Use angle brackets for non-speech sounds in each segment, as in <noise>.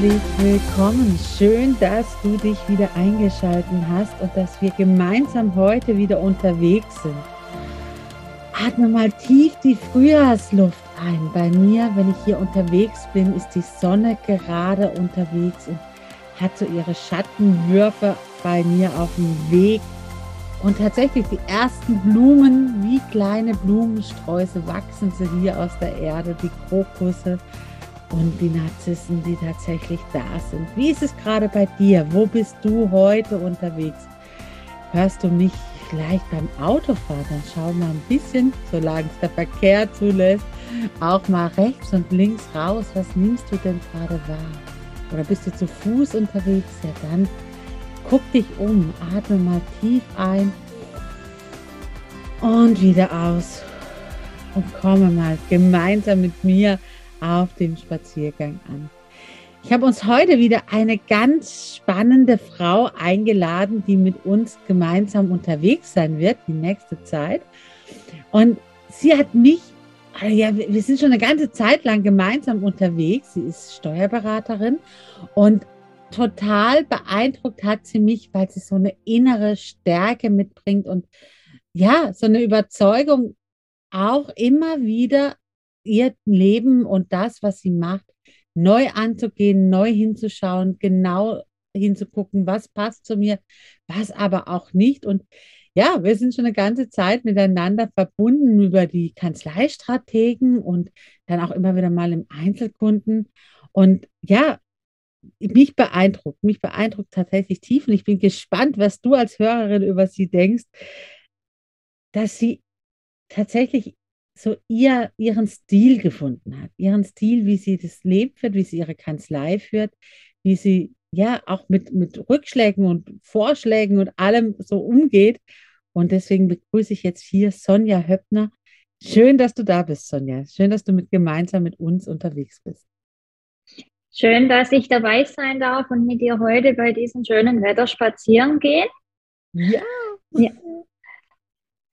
Herzlich willkommen. Schön, dass du dich wieder eingeschalten hast und dass wir gemeinsam heute wieder unterwegs sind. Atme mal tief die Frühjahrsluft ein. Bei mir, wenn ich hier unterwegs bin, ist die Sonne gerade unterwegs und hat so ihre Schattenwürfe bei mir auf dem Weg. Und tatsächlich die ersten Blumen, wie kleine Blumensträuße, wachsen sie hier aus der Erde, die Krokusse und die Narzissen, die tatsächlich da sind. Wie ist es gerade bei dir? Wo bist du heute unterwegs? Hörst du mich vielleicht beim Autofahren? Dann schau mal ein bisschen, solange es der Verkehr zulässt, auch mal rechts und links raus. Was nimmst du denn gerade wahr? Oder bist du zu Fuß unterwegs? Ja, dann guck dich um, atme mal tief ein und wieder aus. Und komme mal gemeinsam mit mir auf dem Spaziergang an. Ich habe uns heute wieder eine ganz spannende Frau eingeladen, die mit uns gemeinsam unterwegs sein wird, die nächste Zeit. Und sie hat mich, ja, wir sind schon eine ganze Zeit lang gemeinsam unterwegs. Sie ist Steuerberaterin und total beeindruckt hat sie mich, weil sie so eine innere Stärke mitbringt und ja, so eine Überzeugung, auch immer wieder ihr Leben und das, was sie macht, neu anzugehen, neu hinzuschauen, genau hinzugucken, was passt zu mir, was aber auch nicht. Und ja, wir sind schon eine ganze Zeit miteinander verbunden über die Kanzleistrategen und dann auch immer wieder mal im Einzelkunden. Und ja, mich beeindruckt, mich beeindruckt tatsächlich tief und ich bin gespannt, was du als Hörerin über sie denkst, dass sie tatsächlich so ihr, ihren Stil gefunden hat, ihren Stil, wie sie das Leben führt, wie sie ihre Kanzlei führt, wie sie ja auch mit, mit Rückschlägen und Vorschlägen und allem so umgeht. Und deswegen begrüße ich jetzt hier Sonja Höppner. Schön, dass du da bist, Sonja. Schön, dass du mit, gemeinsam mit uns unterwegs bist. Schön, dass ich dabei sein darf und mit dir heute bei diesem schönen Wetter spazieren gehen. Ja. ja.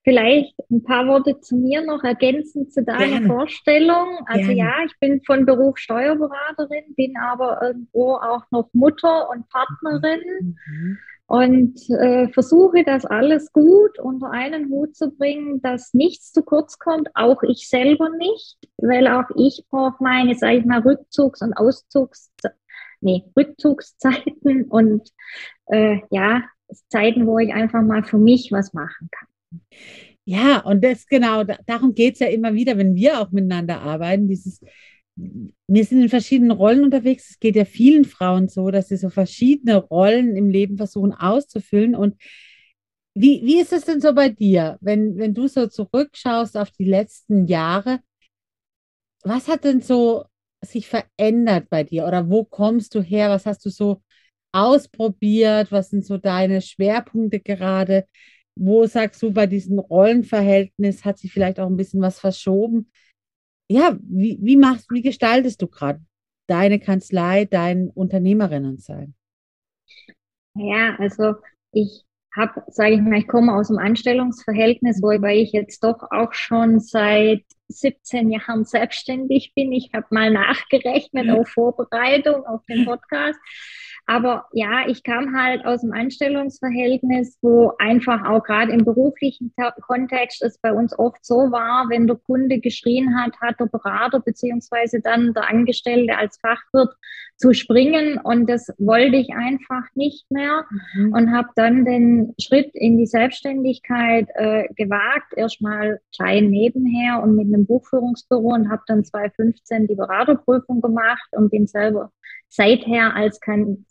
Vielleicht ein paar Worte zu mir noch ergänzend zu deiner Gerne. Vorstellung. Also Gerne. ja, ich bin von Beruf Steuerberaterin, bin aber irgendwo auch noch Mutter und Partnerin mhm. und äh, versuche das alles gut unter einen Hut zu bringen, dass nichts zu kurz kommt, auch ich selber nicht, weil auch ich brauche meine, sage ich mal, Rückzugs- und Auszugs, nee, Rückzugszeiten und äh, ja, Zeiten, wo ich einfach mal für mich was machen kann. Ja, und das genau, darum geht es ja immer wieder, wenn wir auch miteinander arbeiten, dieses, wir sind in verschiedenen Rollen unterwegs. Es geht ja vielen Frauen so, dass sie so verschiedene Rollen im Leben versuchen auszufüllen. Und wie, wie ist es denn so bei dir, wenn, wenn du so zurückschaust auf die letzten Jahre? Was hat denn so sich verändert bei dir? Oder wo kommst du her? Was hast du so ausprobiert? Was sind so deine Schwerpunkte gerade? Wo sagst du, bei diesem Rollenverhältnis hat sich vielleicht auch ein bisschen was verschoben? Ja, wie, wie machst, wie gestaltest du gerade deine Kanzlei, dein Unternehmerinnen sein? Ja, also ich habe, sage ich mal, ich komme aus dem Anstellungsverhältnis, wobei ich jetzt doch auch schon seit 17 Jahren selbstständig bin. Ich habe mal nachgerechnet auf Vorbereitung auf den Podcast. Aber ja, ich kam halt aus dem Anstellungsverhältnis, wo einfach auch gerade im beruflichen Kontext es bei uns oft so war, wenn der Kunde geschrien hat, hat der Berater beziehungsweise dann der Angestellte als Fachwirt zu springen und das wollte ich einfach nicht mehr mhm. und habe dann den Schritt in die Selbstständigkeit äh, gewagt, erstmal klein nebenher und mit einem Buchführungsbüro und habe dann 2015 die Beraterprüfung gemacht und bin selber seither als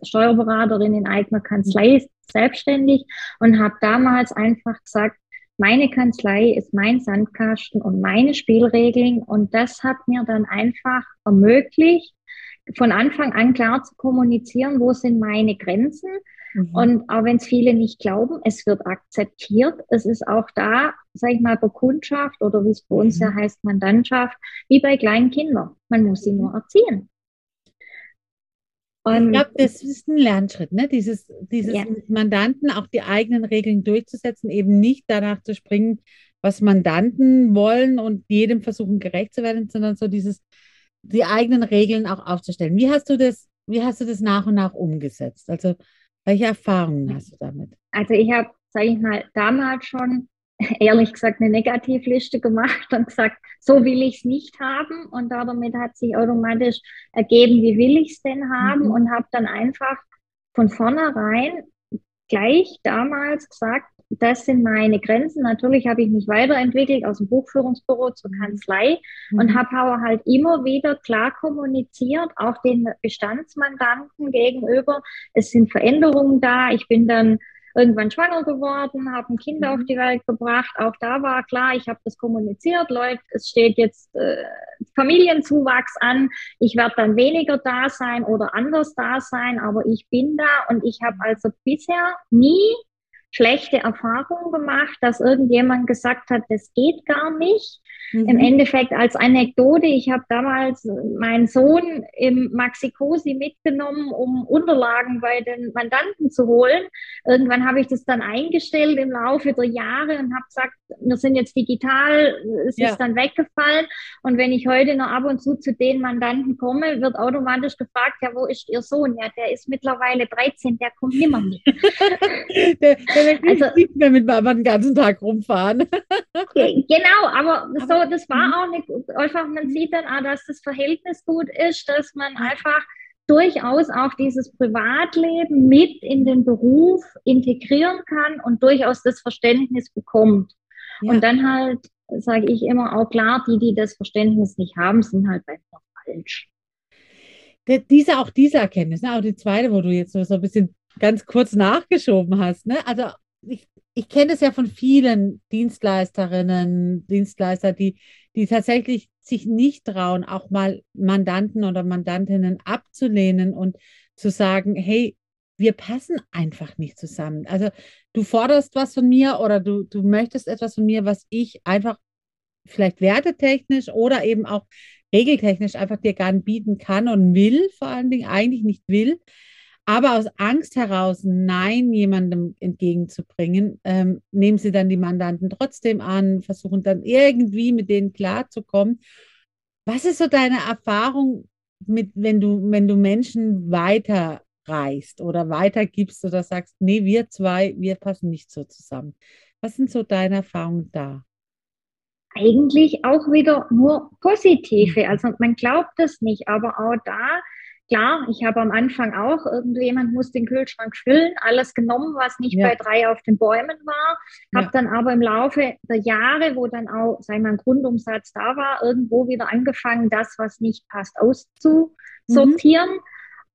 Steuerberaterin in eigener Kanzlei selbstständig und habe damals einfach gesagt, meine Kanzlei ist mein Sandkasten und meine Spielregeln und das hat mir dann einfach ermöglicht, von Anfang an klar zu kommunizieren, wo sind meine Grenzen. Mhm. Und auch wenn es viele nicht glauben, es wird akzeptiert. Es ist auch da, sage ich mal, bei Kundschaft oder wie es bei uns mhm. ja heißt, Mandantschaft, wie bei kleinen Kindern. Man muss sie nur erziehen. Und ich glaube, das ist ein Lernschritt, ne? Dieses, dieses ja. Mandanten auch die eigenen Regeln durchzusetzen, eben nicht danach zu springen, was Mandanten wollen und jedem versuchen gerecht zu werden, sondern so dieses, die eigenen Regeln auch aufzustellen. Wie hast du das, wie hast du das nach und nach umgesetzt? Also welche Erfahrungen hast du damit? Also ich habe, sage ich mal, damals schon ehrlich gesagt eine Negativliste gemacht und gesagt, so will ich es nicht haben. Und damit hat sich automatisch ergeben, wie will ich es denn haben? Mhm. Und habe dann einfach von vornherein gleich damals gesagt, das sind meine Grenzen. Natürlich habe ich mich weiterentwickelt aus dem Buchführungsbüro zur mhm. Kanzlei mhm. und habe aber halt immer wieder klar kommuniziert, auch den Bestandsmandanten gegenüber. Es sind Veränderungen da. Ich bin dann irgendwann schwanger geworden, habe ein Kind mhm. auf die Welt gebracht. Auch da war klar, ich habe das kommuniziert, Leute, es steht jetzt äh, Familienzuwachs an. Ich werde dann weniger da sein oder anders da sein, aber ich bin da und ich habe also bisher nie schlechte Erfahrungen gemacht, dass irgendjemand gesagt hat, das geht gar nicht. Mhm. Im Endeffekt als Anekdote, ich habe damals meinen Sohn im Maxikosi mitgenommen, um Unterlagen bei den Mandanten zu holen. Irgendwann habe ich das dann eingestellt im Laufe der Jahre und habe gesagt, wir sind jetzt digital, es ja. ist dann weggefallen. Und wenn ich heute noch ab und zu zu den Mandanten komme, wird automatisch gefragt, ja, wo ist Ihr Sohn? Ja, der ist mittlerweile 13, der kommt nimmer mit. <laughs> der, der also, nicht mehr mit Mama den ganzen Tag rumfahren. genau, aber so, das war mhm. auch nicht, einfach, man sieht dann auch, dass das Verhältnis gut ist, dass man einfach durchaus auch dieses Privatleben mit in den Beruf integrieren kann und durchaus das Verständnis bekommt. Ja. Und dann halt, sage ich immer auch klar, die, die das Verständnis nicht haben, sind halt einfach falsch. Der, diese, auch diese Erkenntnis, ne? auch die zweite, wo du jetzt so, so ein bisschen ganz kurz nachgeschoben hast. Ne? Also ich, ich kenne es ja von vielen Dienstleisterinnen, Dienstleister, die, die tatsächlich sich nicht trauen, auch mal Mandanten oder Mandantinnen abzulehnen und zu sagen, hey, wir passen einfach nicht zusammen. Also du forderst was von mir oder du, du möchtest etwas von mir, was ich einfach vielleicht wertetechnisch oder eben auch regeltechnisch einfach dir gar nicht bieten kann und will, vor allen Dingen eigentlich nicht will aber aus Angst heraus, Nein jemandem entgegenzubringen, ähm, nehmen sie dann die Mandanten trotzdem an, versuchen dann irgendwie mit denen klarzukommen. Was ist so deine Erfahrung mit, wenn du, wenn du Menschen weiterreichst oder weitergibst oder sagst, nee, wir zwei, wir passen nicht so zusammen? Was sind so deine Erfahrungen da? Eigentlich auch wieder nur positive. Mhm. Also man glaubt es nicht, aber auch da Klar, ich habe am Anfang auch, irgendjemand muss den Kühlschrank füllen, alles genommen, was nicht ja. bei drei auf den Bäumen war. Habe ja. dann aber im Laufe der Jahre, wo dann auch, sei mal, ein Grundumsatz da war, irgendwo wieder angefangen, das, was nicht passt, auszusortieren. Mhm.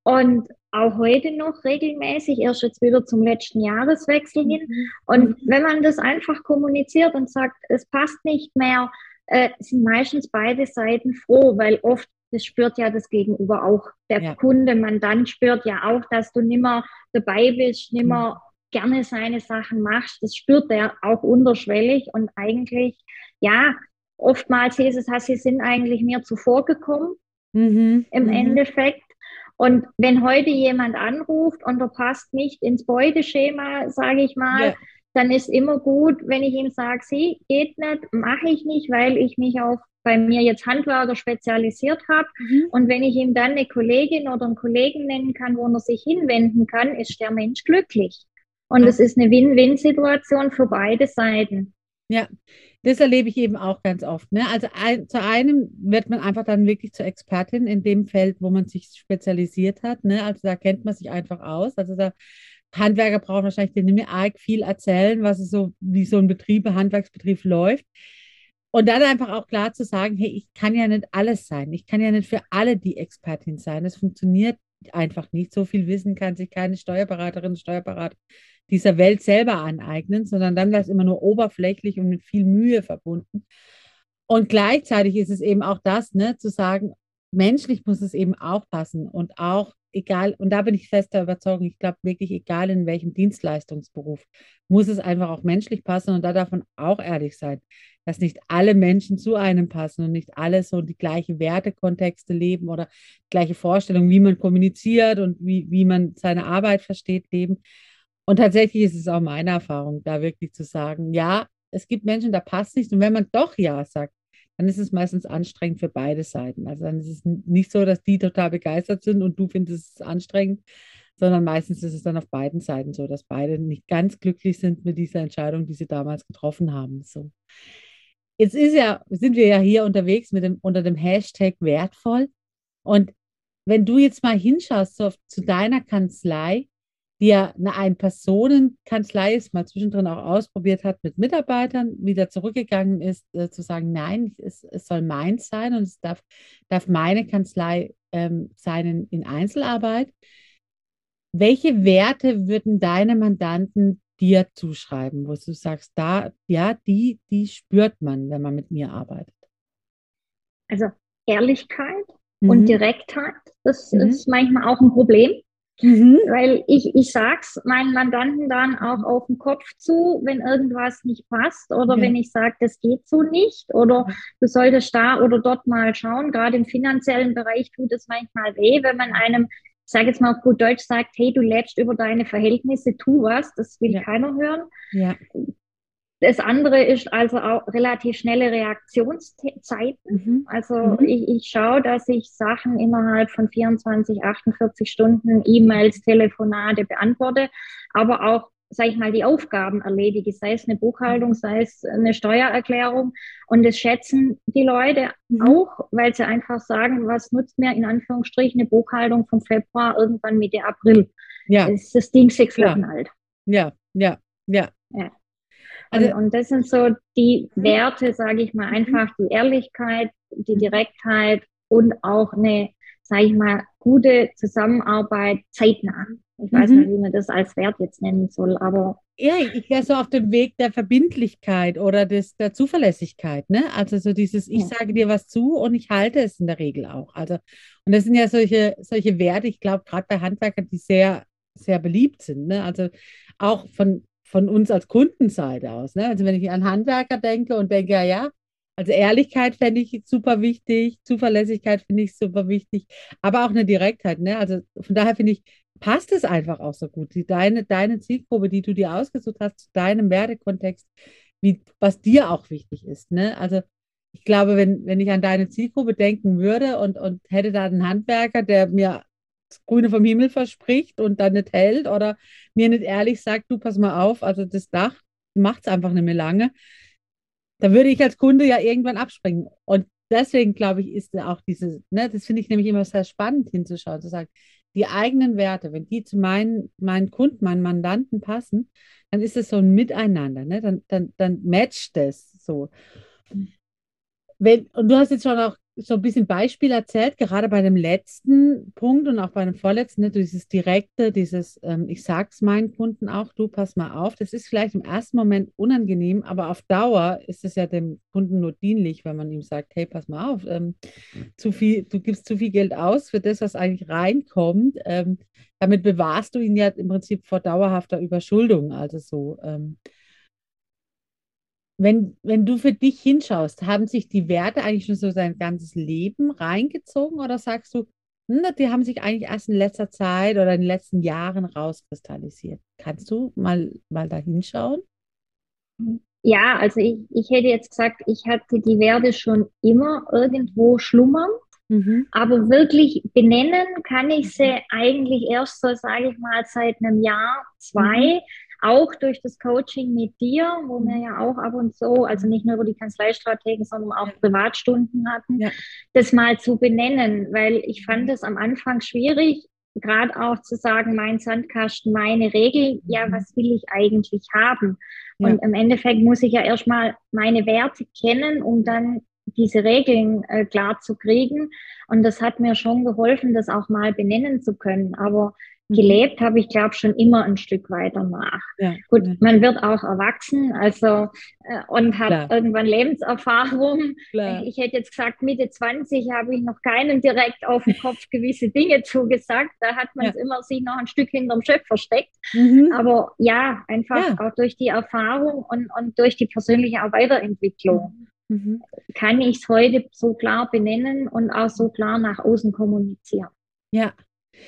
Und auch heute noch regelmäßig, erst jetzt wieder zum letzten Jahreswechsel hin. Mhm. Und mhm. wenn man das einfach kommuniziert und sagt, es passt nicht mehr, äh, sind meistens beide Seiten froh, weil oft das spürt ja das Gegenüber auch. Der ja. Kunde, Mandant spürt ja auch, dass du nimmer dabei bist, nimmer mhm. gerne seine Sachen machst. Das spürt er auch unterschwellig und eigentlich, ja, oftmals hieß es, sie sind eigentlich mir zuvor gekommen mhm. im mhm. Endeffekt. Und wenn heute jemand anruft und er passt nicht ins Beuteschema, sage ich mal, ja. dann ist immer gut, wenn ich ihm sage, sie geht nicht, mache ich nicht, weil ich mich auf bei mir jetzt Handwerker spezialisiert habe. Mhm. Und wenn ich ihm dann eine Kollegin oder einen Kollegen nennen kann, wo er sich hinwenden kann, ist der Mensch glücklich. Und es ist eine Win-Win-Situation für beide Seiten. Ja, das erlebe ich eben auch ganz oft. Ne? Also ein, zu einem wird man einfach dann wirklich zur Expertin in dem Feld, wo man sich spezialisiert hat. Ne? Also da kennt man sich einfach aus. Also da Handwerker brauchen wahrscheinlich nicht mehr arg viel erzählen, was es so, wie so ein Betrieb, ein Handwerksbetrieb läuft. Und dann einfach auch klar zu sagen, hey, ich kann ja nicht alles sein. Ich kann ja nicht für alle die Expertin sein. Das funktioniert einfach nicht. So viel Wissen kann sich keine Steuerberaterin, Steuerberater dieser Welt selber aneignen, sondern dann es immer nur oberflächlich und mit viel Mühe verbunden. Und gleichzeitig ist es eben auch das, ne, zu sagen, menschlich muss es eben auch passen und auch egal, und da bin ich fester Überzeugung, ich glaube wirklich, egal in welchem Dienstleistungsberuf, muss es einfach auch menschlich passen und da darf man auch ehrlich sein, dass nicht alle Menschen zu einem passen und nicht alle so die gleichen Wertekontexte leben oder gleiche Vorstellungen, wie man kommuniziert und wie, wie man seine Arbeit versteht, leben. Und tatsächlich ist es auch meine Erfahrung, da wirklich zu sagen, ja, es gibt Menschen, da passt nicht. Und wenn man doch Ja sagt, dann ist es meistens anstrengend für beide Seiten. Also dann ist es nicht so, dass die total begeistert sind und du findest es anstrengend, sondern meistens ist es dann auf beiden Seiten so, dass beide nicht ganz glücklich sind mit dieser Entscheidung, die sie damals getroffen haben. So. Jetzt ist ja, sind wir ja hier unterwegs mit dem, unter dem Hashtag wertvoll. Und wenn du jetzt mal hinschaust so, zu deiner Kanzlei, die ja eine Ein-Personen-Kanzlei ist, mal zwischendrin auch ausprobiert hat mit Mitarbeitern, wieder zurückgegangen ist, äh, zu sagen, nein, es, es, soll meins sein und es darf, darf meine Kanzlei ähm, sein in, in Einzelarbeit. Welche Werte würden deine Mandanten dir zuschreiben, wo du sagst, da, ja, die, die spürt man, wenn man mit mir arbeitet? Also Ehrlichkeit mhm. und Direktheit, das mhm. ist manchmal auch ein Problem. Mhm. Weil ich, ich sag's meinen Mandanten dann auch auf den Kopf zu, wenn irgendwas nicht passt oder ja. wenn ich sage, das geht so nicht oder du solltest da oder dort mal schauen. Gerade im finanziellen Bereich tut es manchmal weh, wenn man einem, ich sage jetzt mal auf gut Deutsch, sagt, hey, du lebst über deine Verhältnisse, tu was, das will ja. keiner hören. Ja. Das andere ist also auch relativ schnelle Reaktionszeiten. Mhm. Also mhm. Ich, ich schaue, dass ich Sachen innerhalb von 24, 48 Stunden, E-Mails, Telefonate beantworte, aber auch, sage ich mal, die Aufgaben erledige, sei es eine Buchhaltung, sei es eine Steuererklärung. Und das schätzen die Leute mhm. auch, weil sie einfach sagen, was nutzt mir in Anführungsstrichen eine Buchhaltung vom Februar irgendwann Mitte April. Ja. Das ist das Ding sechs Wochen alt. Ja, ja, ja. ja. Also, und, das sind so die Werte, sage ich mal, mhm. einfach die Ehrlichkeit, die mhm. Direktheit und auch eine, sage ich mal, gute Zusammenarbeit zeitnah. Ich weiß mhm. nicht, wie man das als Wert jetzt nennen soll, aber. Ja, ich wäre so auf dem Weg der Verbindlichkeit oder des, der Zuverlässigkeit, ne? Also so dieses, ich ja. sage dir was zu und ich halte es in der Regel auch. Also, und das sind ja solche, solche Werte, ich glaube, gerade bei Handwerkern, die sehr, sehr beliebt sind, ne? Also auch von von uns als Kundenseite aus. Ne? Also wenn ich an Handwerker denke und denke, ja, ja, also Ehrlichkeit fände ich super wichtig, Zuverlässigkeit finde ich super wichtig, aber auch eine Direktheit. Ne? Also von daher finde ich, passt es einfach auch so gut. Die, deine, deine Zielgruppe, die du dir ausgesucht hast, zu deinem Wertekontext, wie, was dir auch wichtig ist. Ne? Also ich glaube, wenn, wenn ich an deine Zielgruppe denken würde und, und hätte da einen Handwerker, der mir Grüne vom Himmel verspricht und dann nicht hält oder mir nicht ehrlich sagt, du pass mal auf, also das Dach macht es einfach nicht mehr lange, da würde ich als Kunde ja irgendwann abspringen. Und deswegen glaube ich, ist auch diese, ne, das finde ich nämlich immer sehr spannend hinzuschauen, zu sagen, die eigenen Werte, wenn die zu meinen, meinen Kunden, meinen Mandanten passen, dann ist es so ein Miteinander, ne? dann, dann, dann matcht das so. Wenn, und du hast jetzt schon auch so ein bisschen Beispiel erzählt, gerade bei dem letzten Punkt und auch bei dem vorletzten, ne, dieses direkte, dieses, ähm, ich sag's meinen Kunden auch, du pass mal auf, das ist vielleicht im ersten Moment unangenehm, aber auf Dauer ist es ja dem Kunden nur dienlich, wenn man ihm sagt, hey, pass mal auf, ähm, zu viel, du gibst zu viel Geld aus für das, was eigentlich reinkommt. Ähm, damit bewahrst du ihn ja im Prinzip vor dauerhafter Überschuldung, also so. Wenn, wenn du für dich hinschaust, haben sich die Werte eigentlich schon so sein ganzes Leben reingezogen oder sagst du, hm, die haben sich eigentlich erst in letzter Zeit oder in den letzten Jahren rauskristallisiert? Kannst du mal, mal da hinschauen? Ja, also ich, ich hätte jetzt gesagt, ich hatte die Werte schon immer irgendwo schlummern. Mhm. Aber wirklich benennen kann ich sie eigentlich erst so, sage ich mal, seit einem Jahr, zwei. Mhm. Auch durch das Coaching mit dir, wo wir ja auch ab und zu, also nicht nur über die Kanzleistrategien, sondern auch Privatstunden hatten, ja. das mal zu benennen, weil ich fand es am Anfang schwierig, gerade auch zu sagen, mein Sandkasten, meine Regel, ja, mhm. was will ich eigentlich haben? Ja. Und im Endeffekt muss ich ja erstmal meine Werte kennen, um dann diese Regeln äh, klar zu kriegen. Und das hat mir schon geholfen, das auch mal benennen zu können. Aber. Gelebt habe ich, glaube schon immer ein Stück weiter nach. Ja, Gut, ja. man wird auch erwachsen, also äh, und hat Klar. irgendwann Lebenserfahrung. Klar. Ich hätte jetzt gesagt, Mitte 20 habe ich noch keinem direkt auf den Kopf gewisse Dinge zugesagt. Da hat man es ja. immer sich noch ein Stück hinterm Chef versteckt. Mhm. Aber ja, einfach auch durch die Erfahrung und, und durch die persönliche Weiterentwicklung. Mhm. kann ich es heute so klar benennen und auch so klar nach außen kommunizieren. Ja,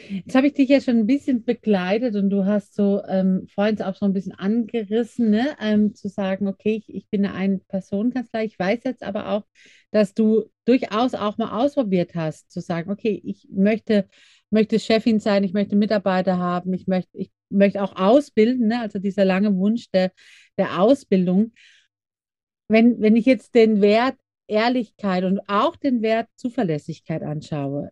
Jetzt habe ich dich ja schon ein bisschen begleitet und du hast so ähm, vorhin auch so ein bisschen angerissen, ne? ähm, zu sagen, okay, ich, ich bin eine Ein-Personen-Kanzlei. Ich weiß jetzt aber auch, dass du durchaus auch mal ausprobiert hast, zu sagen, okay, ich möchte, möchte Chefin sein, ich möchte Mitarbeiter haben, ich möchte, ich möchte auch ausbilden, ne? also dieser lange Wunsch der, der Ausbildung. Wenn, wenn ich jetzt den Wert Ehrlichkeit und auch den Wert Zuverlässigkeit anschaue,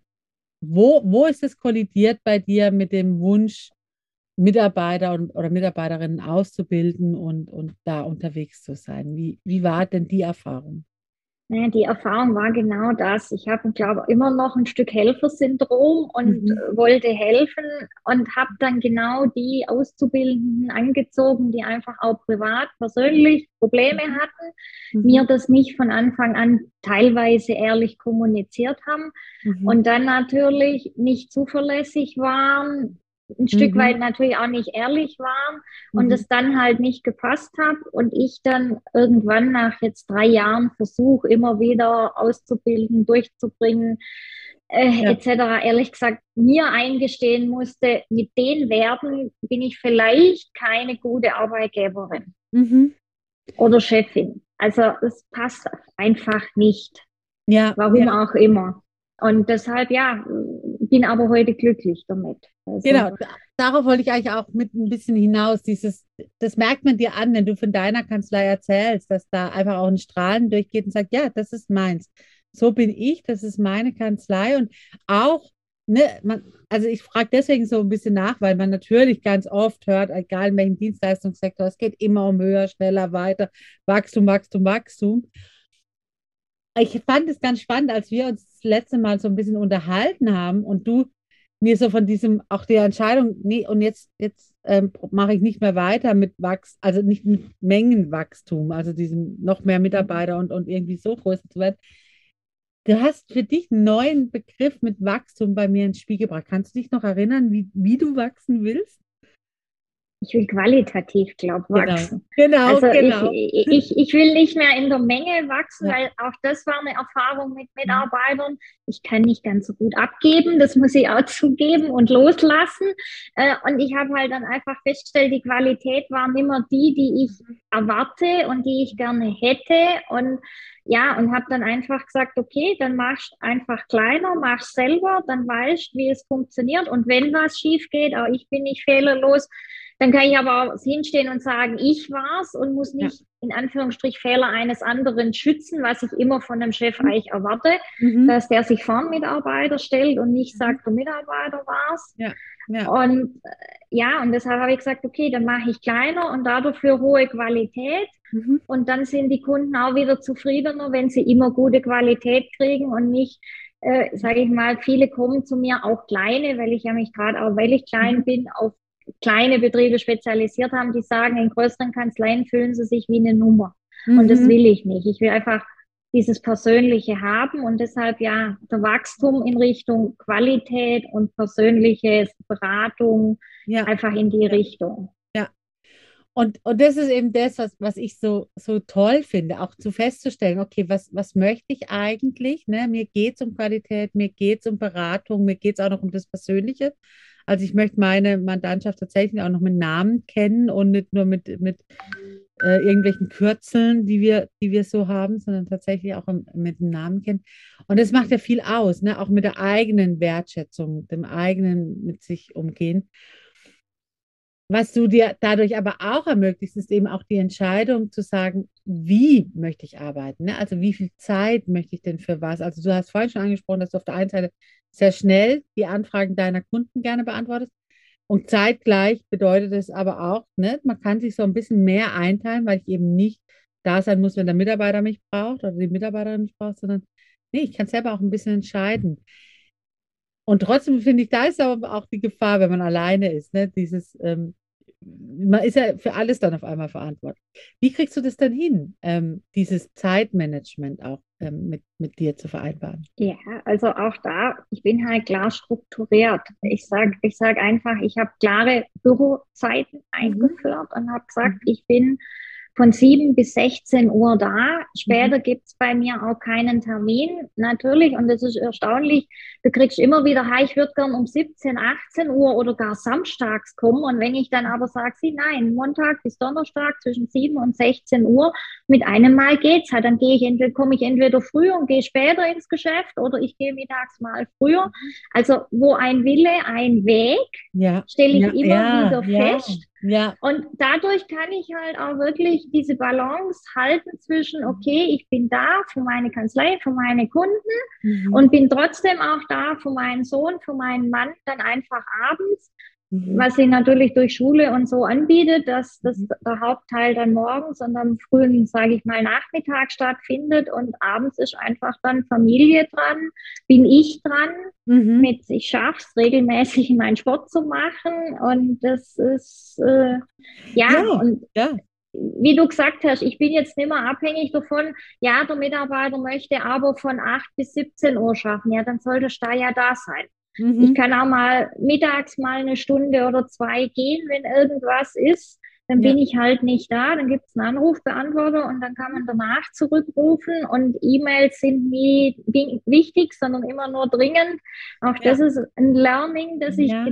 wo, wo ist es kollidiert bei dir mit dem Wunsch, Mitarbeiter und, oder Mitarbeiterinnen auszubilden und, und da unterwegs zu sein? Wie, wie war denn die Erfahrung? Naja, die Erfahrung war genau das. Ich habe, glaube immer noch ein Stück Helfersyndrom und mhm. wollte helfen und habe dann genau die Auszubildenden angezogen, die einfach auch privat, persönlich Probleme mhm. hatten, mhm. mir das nicht von Anfang an teilweise ehrlich kommuniziert haben mhm. und dann natürlich nicht zuverlässig waren, ein Stück mhm. weit natürlich auch nicht ehrlich waren und mhm. es dann halt nicht gepasst hat und ich dann irgendwann nach jetzt drei Jahren Versuch immer wieder auszubilden, durchzubringen, äh, ja. etc. ehrlich gesagt mir eingestehen musste, mit den Werten bin ich vielleicht keine gute Arbeitgeberin mhm. oder Chefin. Also es passt einfach nicht. Ja. Warum ja. auch immer. Und deshalb, ja, bin aber heute glücklich damit. Also, genau, darauf wollte ich eigentlich auch mit ein bisschen hinaus. Dieses, das merkt man dir an, wenn du von deiner Kanzlei erzählst, dass da einfach auch ein Strahlen durchgeht und sagt, ja, das ist meins. So bin ich, das ist meine Kanzlei und auch, ne, man, also ich frage deswegen so ein bisschen nach, weil man natürlich ganz oft hört, egal in welchem Dienstleistungssektor, es geht immer um höher, schneller, weiter, Wachstum, Wachstum, Wachstum. Ich fand es ganz spannend, als wir uns letzte Mal so ein bisschen unterhalten haben und du mir so von diesem, auch der Entscheidung, nee, und jetzt, jetzt ähm, mache ich nicht mehr weiter mit Wachs, also nicht mit Mengenwachstum, also diesem noch mehr Mitarbeiter und, und irgendwie so größer zu werden. Du hast für dich einen neuen Begriff mit Wachstum bei mir ins Spiel gebracht. Kannst du dich noch erinnern, wie, wie du wachsen willst? Ich will qualitativ, glaube ich, genau. wachsen. Genau, genau. Also genau. Ich, ich, ich will nicht mehr in der Menge wachsen, ja. weil auch das war eine Erfahrung mit Mitarbeitern. Ich kann nicht ganz so gut abgeben, das muss ich auch <laughs> zugeben und loslassen. Äh, und ich habe halt dann einfach festgestellt, die Qualität war immer die, die ich erwarte und die ich gerne hätte. Und ja, und habe dann einfach gesagt, okay, dann machst einfach kleiner, machst selber, dann weißt, wie es funktioniert. Und wenn was schief geht, auch ich bin nicht fehlerlos, dann kann ich aber hinstehen und sagen, ich war's und muss nicht ja. in Anführungsstrich Fehler eines anderen schützen, was ich immer von einem Chef mhm. eigentlich erwarte, mhm. dass der sich vor den Mitarbeiter stellt und nicht mhm. sagt, der Mitarbeiter war's. Ja. Ja. Und äh, ja, und deshalb habe ich gesagt, okay, dann mache ich kleiner und dafür hohe Qualität. Mhm. Und dann sind die Kunden auch wieder zufriedener, wenn sie immer gute Qualität kriegen und nicht äh, sage ich mal, viele kommen zu mir, auch kleine, weil ich ja mich gerade auch, weil ich klein mhm. bin, auf kleine Betriebe spezialisiert haben, die sagen, in größeren Kanzleien fühlen sie sich wie eine Nummer. Mhm. Und das mhm. will ich nicht. Ich will einfach dieses Persönliche haben und deshalb ja der Wachstum in Richtung Qualität und persönliche Beratung ja. einfach in die Richtung. Ja. Und, und das ist eben das, was, was ich so, so toll finde, auch zu festzustellen, okay, was, was möchte ich eigentlich? Ne? Mir geht es um Qualität, mir geht es um Beratung, mir geht es auch noch um das Persönliche. Also ich möchte meine Mandantschaft tatsächlich auch noch mit Namen kennen und nicht nur mit, mit äh, irgendwelchen Kürzeln, die wir, die wir so haben, sondern tatsächlich auch im, mit dem Namen kennen. Und das macht ja viel aus, ne? auch mit der eigenen Wertschätzung, dem eigenen mit sich umgehen. Was du dir dadurch aber auch ermöglicht, ist eben auch die Entscheidung zu sagen, wie möchte ich arbeiten? Ne? Also wie viel Zeit möchte ich denn für was? Also du hast vorhin schon angesprochen, dass du auf der einen Seite sehr schnell die Anfragen deiner Kunden gerne beantwortest. Und zeitgleich bedeutet es aber auch, ne, man kann sich so ein bisschen mehr einteilen, weil ich eben nicht da sein muss, wenn der Mitarbeiter mich braucht oder die Mitarbeiterin mich braucht, sondern nee, ich kann selber auch ein bisschen entscheiden. Und trotzdem finde ich, da ist aber auch die Gefahr, wenn man alleine ist, ne, dieses, ähm, man ist ja für alles dann auf einmal verantwortlich. Wie kriegst du das dann hin, ähm, dieses Zeitmanagement auch ähm, mit, mit dir zu vereinbaren? Ja, also auch da, ich bin halt klar strukturiert. Ich sage ich sag einfach, ich habe klare Bürozeiten mhm. eingeführt und habe gesagt, mhm. ich bin von 7 bis 16 Uhr da. Später mhm. gibt's bei mir auch keinen Termin, natürlich. Und das ist erstaunlich. Du kriegst immer wieder, hi, ich würde gern um 17, 18 Uhr oder gar samstags kommen. Und wenn ich dann aber sage, sie, nein, Montag bis Donnerstag zwischen 7 und 16 Uhr, mit einem Mal geht's halt. Dann gehe ich entweder, komme ich entweder früher und gehe später ins Geschäft oder ich gehe mittags mal früher. Mhm. Also, wo ein Wille, ein Weg, ja. stelle ich ja, immer ja, wieder fest. Ja. Und dadurch kann ich halt auch wirklich diese Balance halten zwischen, okay, ich bin da für meine Kanzlei, für meine Kunden mhm. und bin trotzdem auch da für meinen Sohn, für meinen Mann, dann einfach abends Mhm. Was sie natürlich durch Schule und so anbietet, dass, dass mhm. der Hauptteil dann morgens und am frühen, sage ich mal, Nachmittag stattfindet und abends ist einfach dann Familie dran, bin ich dran, mhm. mit ich schaffe es regelmäßig meinen Sport zu machen und das ist äh, ja, ja, und ja wie du gesagt hast, ich bin jetzt nicht mehr abhängig davon, ja, der Mitarbeiter möchte aber von 8 bis 17 Uhr schaffen. Ja, dann sollte da ja da sein. Mhm. Ich kann auch mal mittags mal eine Stunde oder zwei gehen, wenn irgendwas ist. Dann bin ja. ich halt nicht da, dann gibt es einen Anrufbeantworter und dann kann man danach zurückrufen und E-Mails sind nie wichtig, sondern immer nur dringend. Auch ja. das ist ein Learning, das ich ja.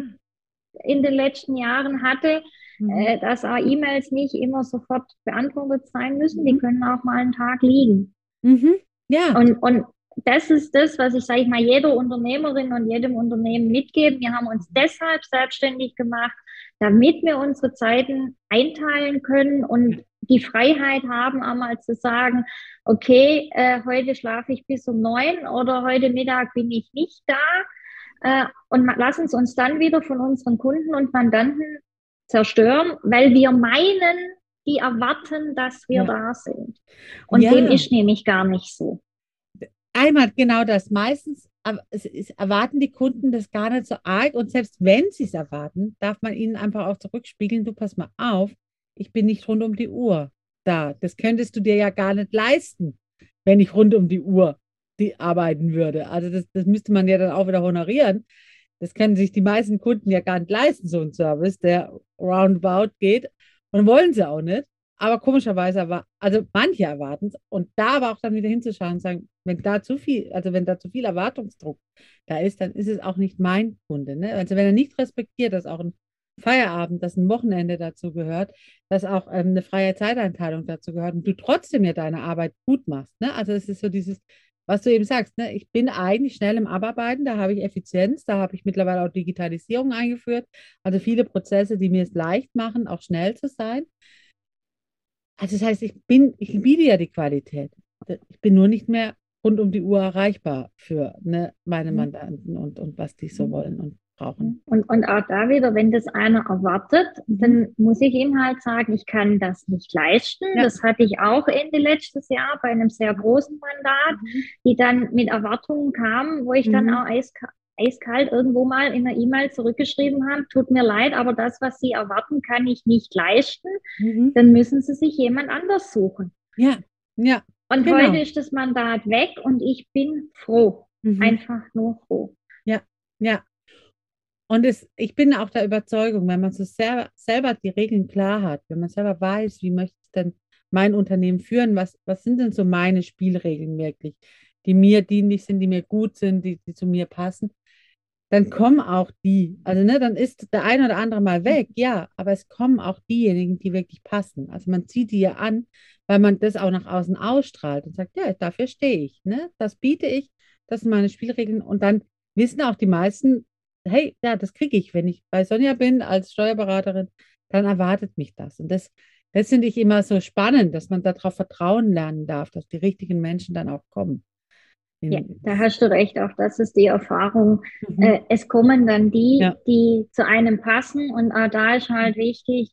in den letzten Jahren hatte, mhm. äh, dass auch E-Mails nicht immer sofort beantwortet sein müssen, die mhm. können auch mal einen Tag liegen. Mhm. Ja. Und, und das ist das, was ich, sage ich mal, jeder Unternehmerin und jedem Unternehmen mitgebe. Wir haben uns deshalb selbstständig gemacht, damit wir unsere Zeiten einteilen können und die Freiheit haben, einmal zu sagen, okay, äh, heute schlafe ich bis um neun oder heute Mittag bin ich nicht da äh, und lassen es uns dann wieder von unseren Kunden und Mandanten zerstören, weil wir meinen, die erwarten, dass wir ja. da sind. Und ja. dem ist nämlich gar nicht so. Einmal genau das. Meistens erwarten die Kunden das gar nicht so arg und selbst wenn sie es erwarten, darf man ihnen einfach auch zurückspiegeln, du pass mal auf, ich bin nicht rund um die Uhr da. Das könntest du dir ja gar nicht leisten, wenn ich rund um die Uhr die arbeiten würde. Also das, das müsste man ja dann auch wieder honorieren. Das können sich die meisten Kunden ja gar nicht leisten, so ein Service, der roundabout geht. Und wollen sie auch nicht. Aber komischerweise, aber, also manche erwarten es und da aber auch dann wieder hinzuschauen und sagen, wenn da zu viel, also wenn da zu viel Erwartungsdruck da ist, dann ist es auch nicht mein Kunde. Ne? Also wenn er nicht respektiert, dass auch ein Feierabend, dass ein Wochenende dazu gehört, dass auch ähm, eine freie Zeiteinteilung dazu gehört und du trotzdem ja deine Arbeit gut machst. Ne? Also es ist so dieses, was du eben sagst, ne? ich bin eigentlich schnell im Abarbeiten, da habe ich Effizienz, da habe ich mittlerweile auch Digitalisierung eingeführt, also viele Prozesse, die mir es leicht machen, auch schnell zu sein. Also das heißt, ich bin, ich biete ja die Qualität. Ich bin nur nicht mehr rund um die Uhr erreichbar für ne, meine mhm. Mandanten und, und was die so mhm. wollen und brauchen. Und, und auch da wieder, wenn das einer erwartet, mhm. dann muss ich ihm halt sagen, ich kann das nicht leisten. Ja. Das hatte ich auch Ende letztes Jahr bei einem sehr großen Mandat, mhm. die dann mit Erwartungen kamen, wo ich mhm. dann auch eiskalt eiskalt irgendwo mal in einer E-Mail zurückgeschrieben haben, tut mir leid, aber das, was Sie erwarten, kann ich nicht leisten, mhm. dann müssen Sie sich jemand anders suchen. Ja, ja. Und genau. heute ist das Mandat weg und ich bin froh. Mhm. Einfach nur froh. Ja, ja. Und es, ich bin auch der Überzeugung, wenn man so selber, selber die Regeln klar hat, wenn man selber weiß, wie möchte ich denn mein Unternehmen führen, was, was sind denn so meine Spielregeln wirklich, die mir dienlich sind, die mir gut sind, die, die zu mir passen, dann kommen auch die, also ne, dann ist der eine oder andere mal weg, ja, aber es kommen auch diejenigen, die wirklich passen. Also man zieht die ja an, weil man das auch nach außen ausstrahlt und sagt, ja, dafür stehe ich, ne, das biete ich, das sind meine Spielregeln und dann wissen auch die meisten, hey, ja, das kriege ich, wenn ich bei Sonja bin als Steuerberaterin, dann erwartet mich das. Und das, das finde ich immer so spannend, dass man darauf vertrauen lernen darf, dass die richtigen Menschen dann auch kommen. Ja, da hast du recht, auch das ist die Erfahrung. Mhm. Äh, es kommen dann die, ja. die zu einem passen und auch da ist halt wichtig,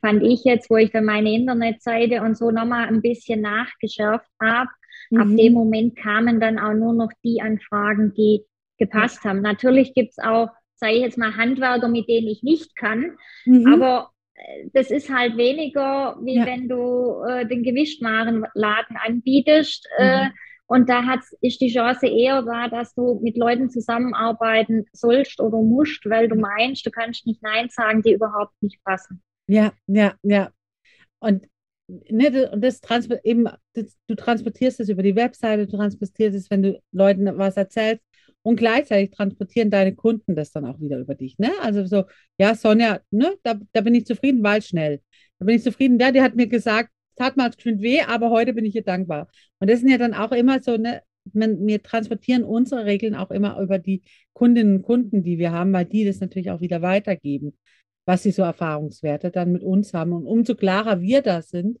fand ich jetzt, wo ich dann meine Internetseite und so nochmal ein bisschen nachgeschärft habe, mhm. ab dem Moment kamen dann auch nur noch die Anfragen, die gepasst ja. haben. Natürlich gibt es auch, sage ich jetzt mal, Handwerker, mit denen ich nicht kann, mhm. aber äh, das ist halt weniger, wie ja. wenn du äh, den Gewichtwarenladen anbietest. Äh, mhm. Und da hat's, ist die Chance eher da, dass du mit Leuten zusammenarbeiten sollst oder musst, weil du meinst, du kannst nicht Nein sagen, die überhaupt nicht passen. Ja, ja, ja. Und ne, das, das eben, das, du transportierst es über die Webseite, du transportierst es, wenn du Leuten was erzählst. Und gleichzeitig transportieren deine Kunden das dann auch wieder über dich. Ne? Also so, ja, Sonja, ne, da, da bin ich zufrieden, weil schnell. Da bin ich zufrieden. Ja, die hat mir gesagt, tat mal geschwind weh, aber heute bin ich ihr dankbar. Und das sind ja dann auch immer so, ne, wir transportieren unsere Regeln auch immer über die Kundinnen und Kunden, die wir haben, weil die das natürlich auch wieder weitergeben, was sie so Erfahrungswerte dann mit uns haben. Und umso klarer wir da sind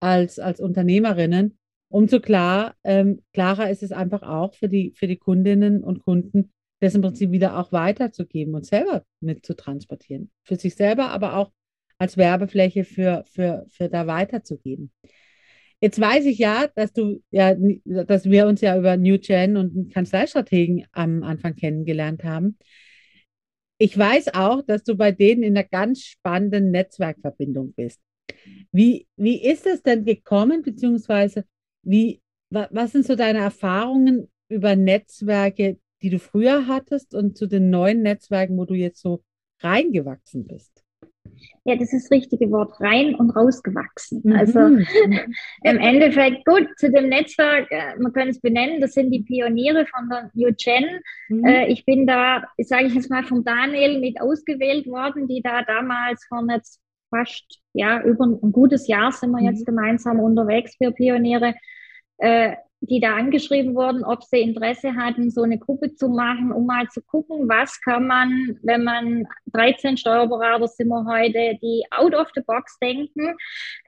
als, als Unternehmerinnen, umso klar, ähm, klarer ist es einfach auch für die, für die Kundinnen und Kunden, das im Prinzip wieder auch weiterzugeben und selber mit zu transportieren. Für sich selber, aber auch als Werbefläche für, für, für da weiterzugeben. Jetzt weiß ich ja, dass du ja, dass wir uns ja über New Gen und Kanzleistrategen am Anfang kennengelernt haben. Ich weiß auch, dass du bei denen in einer ganz spannenden Netzwerkverbindung bist. Wie, wie ist es denn gekommen, beziehungsweise wie, was sind so deine Erfahrungen über Netzwerke, die du früher hattest und zu den neuen Netzwerken, wo du jetzt so reingewachsen bist? Ja, das ist das richtige Wort, rein und rausgewachsen. Mhm. Also <laughs> im Endeffekt, gut, zu dem Netzwerk, äh, man kann es benennen, das sind die Pioniere von der New Gen. Mhm. Äh, ich bin da, sage ich jetzt mal, von Daniel mit ausgewählt worden, die da damals von jetzt fast, ja, über ein gutes Jahr sind wir mhm. jetzt gemeinsam unterwegs für Pioniere. Äh, die da angeschrieben wurden, ob sie Interesse hatten, so eine Gruppe zu machen, um mal zu gucken, was kann man, wenn man 13 Steuerberater sind wir heute, die out of the box denken,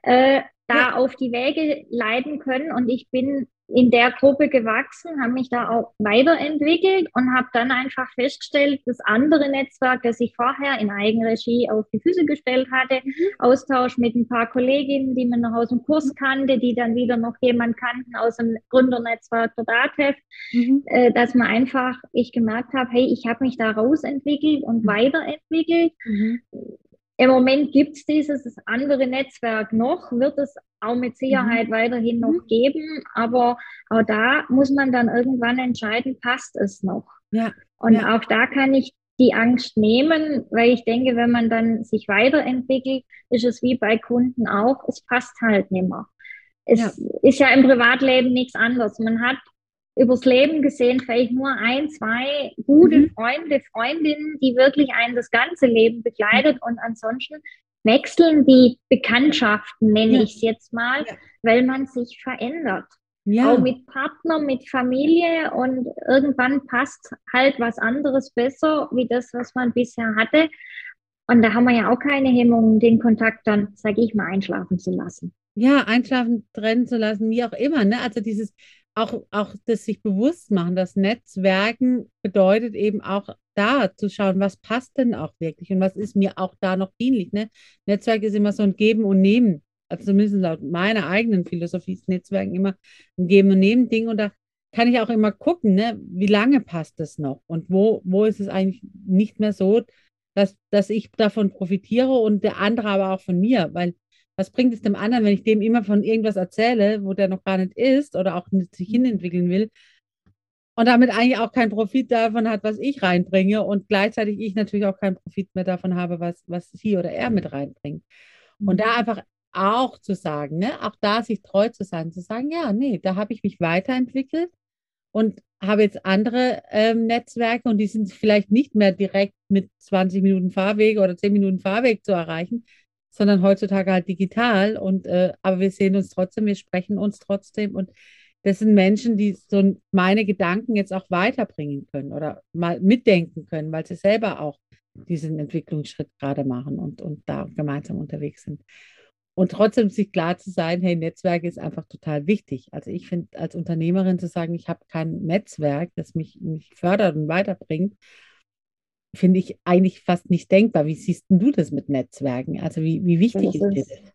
äh, da ja. auf die Wege leiten können. Und ich bin in der Gruppe gewachsen, habe mich da auch weiterentwickelt und habe dann einfach festgestellt, das andere Netzwerk, das ich vorher in Eigenregie auf die Füße gestellt hatte, mhm. Austausch mit ein paar Kolleginnen, die man noch aus dem Kurs kannte, die dann wieder noch jemand kannten aus dem Gründernetzwerk der DATEV, mhm. äh, dass man einfach, ich gemerkt habe, hey, ich habe mich da rausentwickelt und mhm. weiterentwickelt. Im Moment gibt es dieses andere Netzwerk noch, wird es auch mit Sicherheit mhm. weiterhin noch mhm. geben, aber auch da muss man dann irgendwann entscheiden, passt es noch. Ja. Und ja. auch da kann ich die Angst nehmen, weil ich denke, wenn man dann sich weiterentwickelt, ist es wie bei Kunden auch, es passt halt nicht mehr. Es ja. ist ja im Privatleben nichts anderes. Man hat übers Leben gesehen vielleicht nur ein, zwei gute mhm. Freunde, Freundinnen, die wirklich einen das ganze Leben begleitet und ansonsten wechseln die Bekanntschaften, nenne ja. ich es jetzt mal, ja. weil man sich verändert. Ja. Auch mit Partner, mit Familie und irgendwann passt halt was anderes besser wie das, was man bisher hatte. Und da haben wir ja auch keine Hemmungen, den Kontakt dann, sage ich mal, einschlafen zu lassen. Ja, einschlafen, trennen zu lassen, wie auch immer. Ne? Also dieses auch, auch das sich bewusst machen, dass Netzwerken bedeutet eben auch da zu schauen, was passt denn auch wirklich und was ist mir auch da noch dienlich. Ne? Netzwerk ist immer so ein Geben und Nehmen. Also zumindest laut meiner eigenen Philosophie ist Netzwerken immer ein Geben und Nehmen Ding und da kann ich auch immer gucken, ne, wie lange passt das noch und wo, wo ist es eigentlich nicht mehr so, dass, dass ich davon profitiere und der andere aber auch von mir, weil was bringt es dem anderen, wenn ich dem immer von irgendwas erzähle, wo der noch gar nicht ist oder auch nicht sich hinentwickeln will und damit eigentlich auch keinen Profit davon hat, was ich reinbringe und gleichzeitig ich natürlich auch keinen Profit mehr davon habe, was, was sie oder er mit reinbringt. Und da mhm. einfach auch zu sagen, ne, auch da sich treu zu sein, zu sagen, ja, nee, da habe ich mich weiterentwickelt und habe jetzt andere ähm, Netzwerke und die sind vielleicht nicht mehr direkt mit 20 Minuten Fahrweg oder 10 Minuten Fahrweg zu erreichen, sondern heutzutage halt digital. Und äh, aber wir sehen uns trotzdem, wir sprechen uns trotzdem und das sind Menschen, die so meine Gedanken jetzt auch weiterbringen können oder mal mitdenken können, weil sie selber auch diesen Entwicklungsschritt gerade machen und, und da gemeinsam unterwegs sind. Und trotzdem sich klar zu sein, hey, Netzwerk ist einfach total wichtig. Also ich finde, als Unternehmerin zu sagen, ich habe kein Netzwerk, das mich, mich fördert und weiterbringt, finde ich eigentlich fast nicht denkbar. Wie siehst du das mit Netzwerken? Also wie, wie wichtig ist, ist dir das?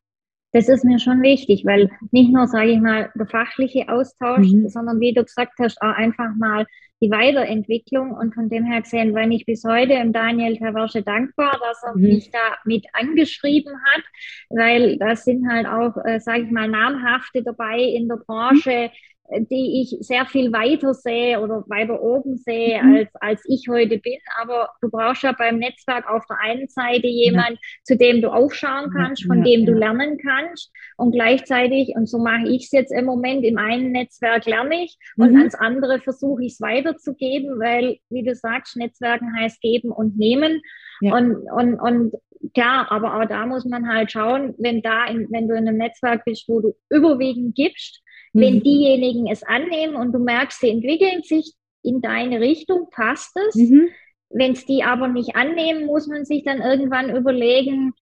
Das ist mir schon wichtig, weil nicht nur, sage ich mal, der fachliche Austausch, mhm. sondern wie du gesagt hast, auch einfach mal die Weiterentwicklung und von dem her gesehen, wenn ich bis heute im Daniel Taversche dankbar, dass er mhm. mich da mit angeschrieben hat, weil das sind halt auch, äh, sage ich mal, namhafte dabei in der Branche, mhm die ich sehr viel weiter sehe oder weiter oben sehe, mhm. als, als ich heute bin. Aber du brauchst ja beim Netzwerk auf der einen Seite jemand, ja. zu dem du aufschauen kannst, von ja, dem du lernen kannst. Und gleichzeitig, und so mache ich es jetzt im Moment, im einen Netzwerk lerne ich mhm. und ans andere versuche ich es weiterzugeben, weil, wie du sagst, Netzwerken heißt geben und nehmen. Und, und, und klar, aber auch da muss man halt schauen, wenn da, in, wenn du in einem Netzwerk bist, wo du überwiegend gibst, wenn mhm. diejenigen es annehmen und du merkst, sie entwickeln sich in deine Richtung, passt es. Mhm. Wenn es die aber nicht annehmen, muss man sich dann irgendwann überlegen,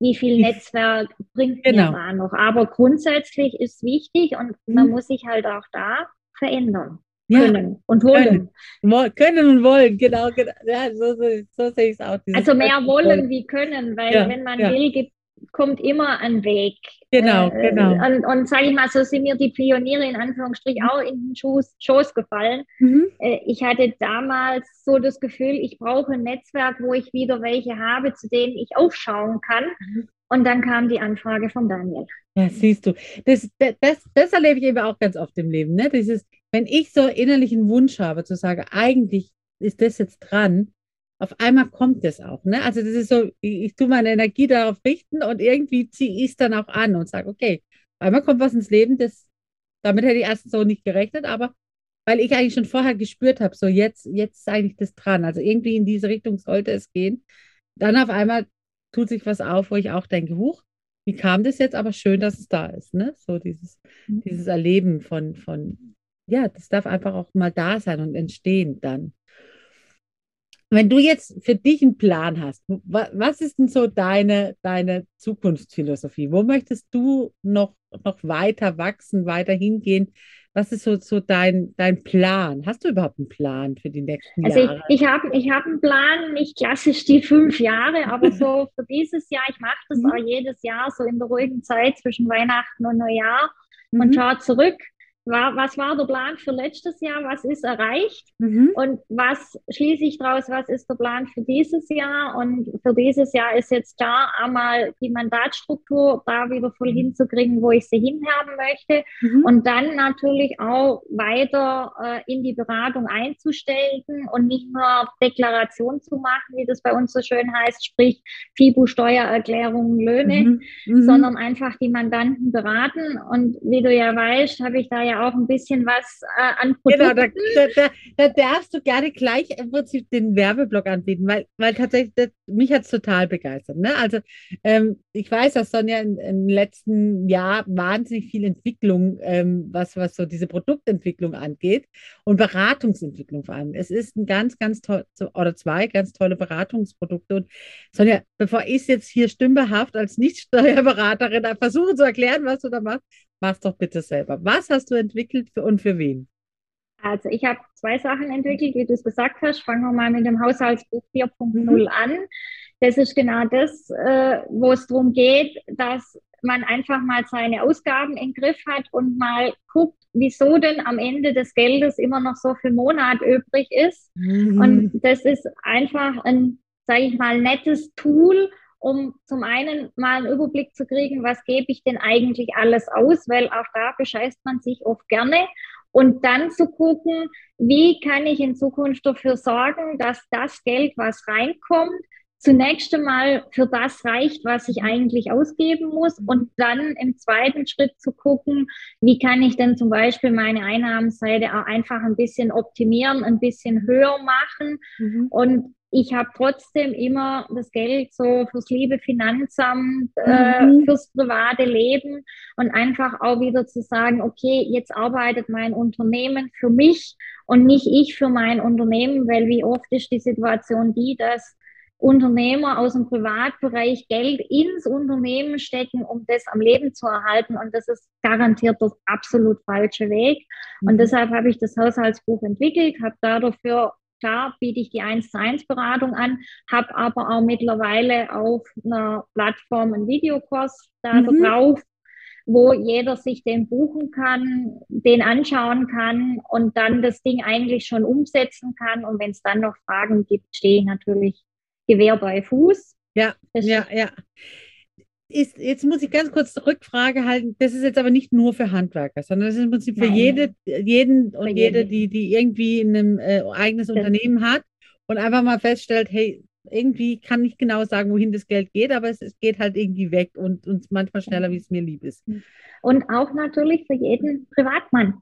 wie viel Netzwerk bringt genau. mir da noch. Aber grundsätzlich ist wichtig und mhm. man muss sich halt auch da verändern. Ja. Können und wollen. Können. können und wollen, genau. genau. Ja, so, so, so sehe ich es auch. Also mehr wollen wie können, weil ja, wenn man will, gibt kommt immer ein Weg. Genau, äh, genau. Und, und sage ich mal, so sind mir die Pioniere in Anführungsstrich auch in den Schoß, Schoß gefallen. Mhm. Äh, ich hatte damals so das Gefühl, ich brauche ein Netzwerk, wo ich wieder welche habe, zu denen ich aufschauen kann. Mhm. Und dann kam die Anfrage von Daniel. Ja, siehst du. Das, das, das erlebe ich eben auch ganz oft im Leben. Ne? Dieses, wenn ich so innerlichen Wunsch habe, zu sagen, eigentlich ist das jetzt dran, auf einmal kommt es auch. Ne? Also das ist so, ich, ich tue meine Energie darauf richten und irgendwie ziehe ich es dann auch an und sage, okay, auf einmal kommt was ins Leben, das, damit hätte ich erst so nicht gerechnet, aber weil ich eigentlich schon vorher gespürt habe, so jetzt, jetzt ist eigentlich das dran. Also irgendwie in diese Richtung sollte es gehen. Dann auf einmal tut sich was auf, wo ich auch denke, huch, wie kam das jetzt? Aber schön, dass es da ist. Ne? So dieses, mhm. dieses Erleben von, von, ja, das darf einfach auch mal da sein und entstehen dann. Wenn du jetzt für dich einen Plan hast, was ist denn so deine, deine Zukunftsphilosophie? Wo möchtest du noch, noch weiter wachsen, weiter hingehen? Was ist so, so dein, dein Plan? Hast du überhaupt einen Plan für die nächsten also Jahre? Ich, ich habe ich hab einen Plan, nicht klassisch die fünf Jahre, aber so <laughs> für dieses Jahr, ich mache das mhm. auch jedes Jahr so in der ruhigen Zeit zwischen Weihnachten und Neujahr mhm. und schaue zurück war, was war der Plan für letztes Jahr, was ist erreicht mhm. und was schließe ich daraus, was ist der Plan für dieses Jahr. Und für dieses Jahr ist jetzt da einmal die Mandatsstruktur da wieder voll mhm. hinzukriegen, wo ich sie hinhaben möchte. Mhm. Und dann natürlich auch weiter äh, in die Beratung einzustellen und nicht nur Deklaration zu machen, wie das bei uns so schön heißt, sprich FIBU, Steuererklärungen, Löhne, mhm. Mhm. sondern einfach die Mandanten beraten. Und wie du ja weißt, habe ich da ja auch ein bisschen was äh, an Produkten. Genau, da, da, da, darfst du gerne gleich im Prinzip den Werbeblock anbieten, weil, weil tatsächlich, das, mich hat es total begeistert. Ne? Also ähm, ich weiß, dass Sonja im, im letzten Jahr wahnsinnig viel Entwicklung, ähm, was, was so diese Produktentwicklung angeht und Beratungsentwicklung vor allem. Es ist ein ganz, ganz toll, oder zwei ganz tolle Beratungsprodukte. Und Sonja, bevor ich es jetzt hier stümperhaft als Nicht-Steuerberaterin <laughs> versuche zu erklären, was du da machst, Mach's doch bitte selber. Was hast du entwickelt für, und für wen? Also ich habe zwei Sachen entwickelt, wie du es gesagt hast. Fangen wir mal mit dem Haushaltsbuch 4.0 mhm. an. Das ist genau das, äh, wo es darum geht, dass man einfach mal seine Ausgaben im Griff hat und mal guckt, wieso denn am Ende des Geldes immer noch so viel Monat übrig ist. Mhm. Und das ist einfach ein, sage ich mal, nettes Tool, um zum einen mal einen Überblick zu kriegen, was gebe ich denn eigentlich alles aus, weil auch da bescheißt man sich oft gerne. Und dann zu gucken, wie kann ich in Zukunft dafür sorgen, dass das Geld, was reinkommt, zunächst einmal für das reicht, was ich eigentlich ausgeben muss und dann im zweiten Schritt zu gucken, wie kann ich denn zum Beispiel meine Einnahmenseite auch einfach ein bisschen optimieren, ein bisschen höher machen mhm. und ich habe trotzdem immer das Geld so fürs liebe Finanzamt, äh, mhm. fürs private Leben und einfach auch wieder zu sagen, okay, jetzt arbeitet mein Unternehmen für mich und nicht ich für mein Unternehmen, weil wie oft ist die Situation die, dass Unternehmer aus dem Privatbereich Geld ins Unternehmen stecken, um das am Leben zu erhalten. Und das ist garantiert der absolut falsche Weg. Und mhm. deshalb habe ich das Haushaltsbuch entwickelt, habe da dafür Klar biete ich die 1 zu 1 Beratung an, habe aber auch mittlerweile auf einer Plattform einen Videokurs da mhm. drauf, wo jeder sich den buchen kann, den anschauen kann und dann das Ding eigentlich schon umsetzen kann. Und wenn es dann noch Fragen gibt, stehe ich natürlich Gewehr bei Fuß. Ja, das ja, ja ist, jetzt muss ich ganz kurz Rückfrage halten, das ist jetzt aber nicht nur für Handwerker, sondern das ist im Prinzip für jede, jeden und jede, die, die irgendwie ein äh, eigenes das Unternehmen hat und einfach mal feststellt, hey, irgendwie kann nicht genau sagen, wohin das Geld geht, aber es, es geht halt irgendwie weg und, und manchmal schneller, wie es mir lieb ist. Und auch natürlich für jeden Privatmann.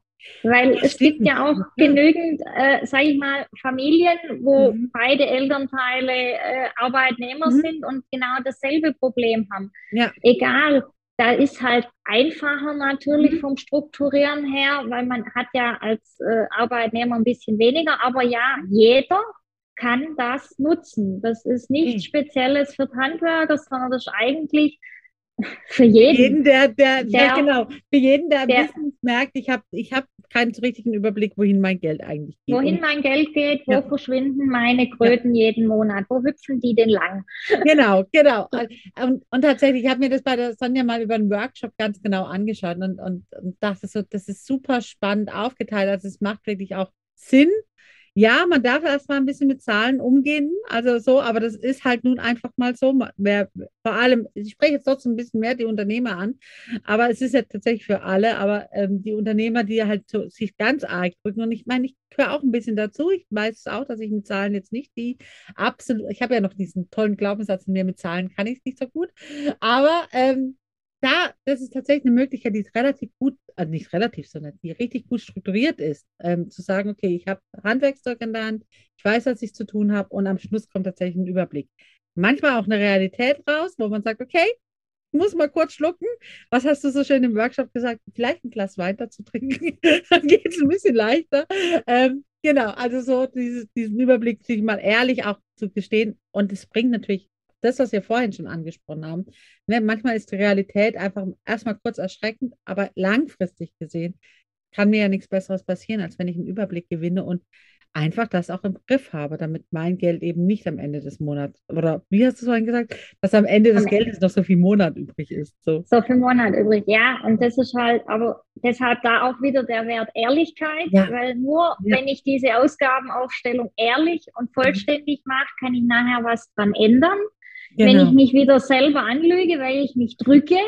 Weil es gibt ja auch genügend, äh, sage ich mal, Familien, wo mhm. beide Elternteile äh, Arbeitnehmer mhm. sind und genau dasselbe Problem haben. Ja. Egal, da ist halt einfacher natürlich mhm. vom Strukturieren her, weil man hat ja als äh, Arbeitnehmer ein bisschen weniger, aber ja, jeder kann das nutzen. Das ist nichts Spezielles für Handwerker, sondern das ist eigentlich für jeden, jeden der, der, der, ja, genau, für jeden, der, der merkt, ich habe ich hab keinen so richtigen Überblick, wohin mein Geld eigentlich geht. Wohin mein Geld geht, wo ja. verschwinden meine Kröten ja. jeden Monat, wo hüpfen die denn lang? <laughs> Genau, genau. Und, und tatsächlich, ich habe mir das bei der Sonja mal über einen Workshop ganz genau angeschaut und, und, und dachte so, das ist super spannend aufgeteilt. Also es macht wirklich auch Sinn, ja, man darf erstmal ein bisschen mit Zahlen umgehen, also so, aber das ist halt nun einfach mal so. Wer, vor allem, ich spreche jetzt trotzdem ein bisschen mehr die Unternehmer an, aber es ist ja tatsächlich für alle, aber ähm, die Unternehmer, die halt so, sich ganz arg drücken und ich meine, ich gehöre auch ein bisschen dazu. Ich weiß auch, dass ich mit Zahlen jetzt nicht die absolut, ich habe ja noch diesen tollen Glaubenssatz in mir, mit Zahlen kann ich es nicht so gut, aber ähm, da, das ist tatsächlich eine Möglichkeit, die relativ gut, also nicht relativ, sondern die richtig gut strukturiert ist, ähm, zu sagen, okay, ich habe Handwerkszeug in der Hand, ich weiß, was ich zu tun habe und am Schluss kommt tatsächlich ein Überblick. Manchmal auch eine Realität raus, wo man sagt, okay, muss mal kurz schlucken. Was hast du so schön im Workshop gesagt? Vielleicht ein Glas Wein dazu trinken, <laughs> dann geht es ein bisschen leichter. Ähm, genau, also so dieses, diesen Überblick, sich mal ehrlich auch zu gestehen und es bringt natürlich das, was wir vorhin schon angesprochen haben. Ne, manchmal ist die Realität einfach erstmal kurz erschreckend, aber langfristig gesehen kann mir ja nichts Besseres passieren, als wenn ich einen Überblick gewinne und einfach das auch im Griff habe, damit mein Geld eben nicht am Ende des Monats, oder wie hast du vorhin gesagt, dass am Ende des am Geldes Ende. noch so viel Monat übrig ist. So. so viel Monat übrig, ja. Und das ist halt, aber deshalb da auch wieder der Wert Ehrlichkeit, ja. weil nur ja. wenn ich diese Ausgabenaufstellung ehrlich und mhm. vollständig mache, kann ich nachher was dran ändern. Genau. Wenn ich genau. mich wieder selber anlüge, weil ich mich drücke,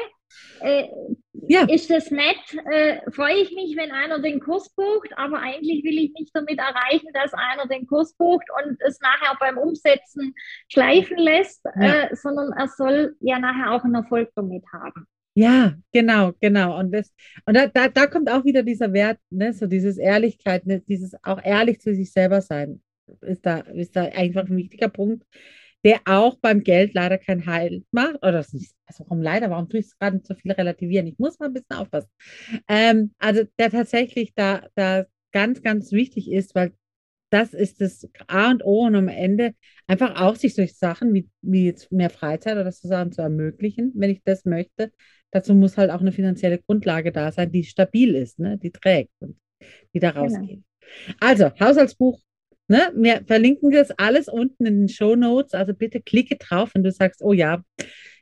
äh, ja. ist das nett, äh, freue ich mich, wenn einer den Kurs bucht, aber eigentlich will ich nicht damit erreichen, dass einer den Kurs bucht und es nachher beim Umsetzen schleifen lässt, ja. äh, sondern er soll ja nachher auch einen Erfolg damit haben. Ja, genau, genau. Und, das, und da, da, da kommt auch wieder dieser Wert, ne, so dieses Ehrlichkeit, ne, dieses auch ehrlich zu sich selber sein, ist da, ist da einfach ein wichtiger Punkt der auch beim Geld leider kein Heil macht. Oder das ist, also warum leider, warum tue ich es gerade so viel relativieren? Ich muss mal ein bisschen aufpassen. Ähm, also der tatsächlich da, da ganz, ganz wichtig ist, weil das ist das A und O und am Ende einfach auch sich durch Sachen wie, wie jetzt mehr Freizeit oder so Sachen zu ermöglichen, wenn ich das möchte. Dazu muss halt auch eine finanzielle Grundlage da sein, die stabil ist, ne? die trägt und die da genau. rausgeht. Genau. Also, Haushaltsbuch Ne? Wir verlinken das alles unten in den Show Notes. Also bitte klicke drauf, wenn du sagst, oh ja,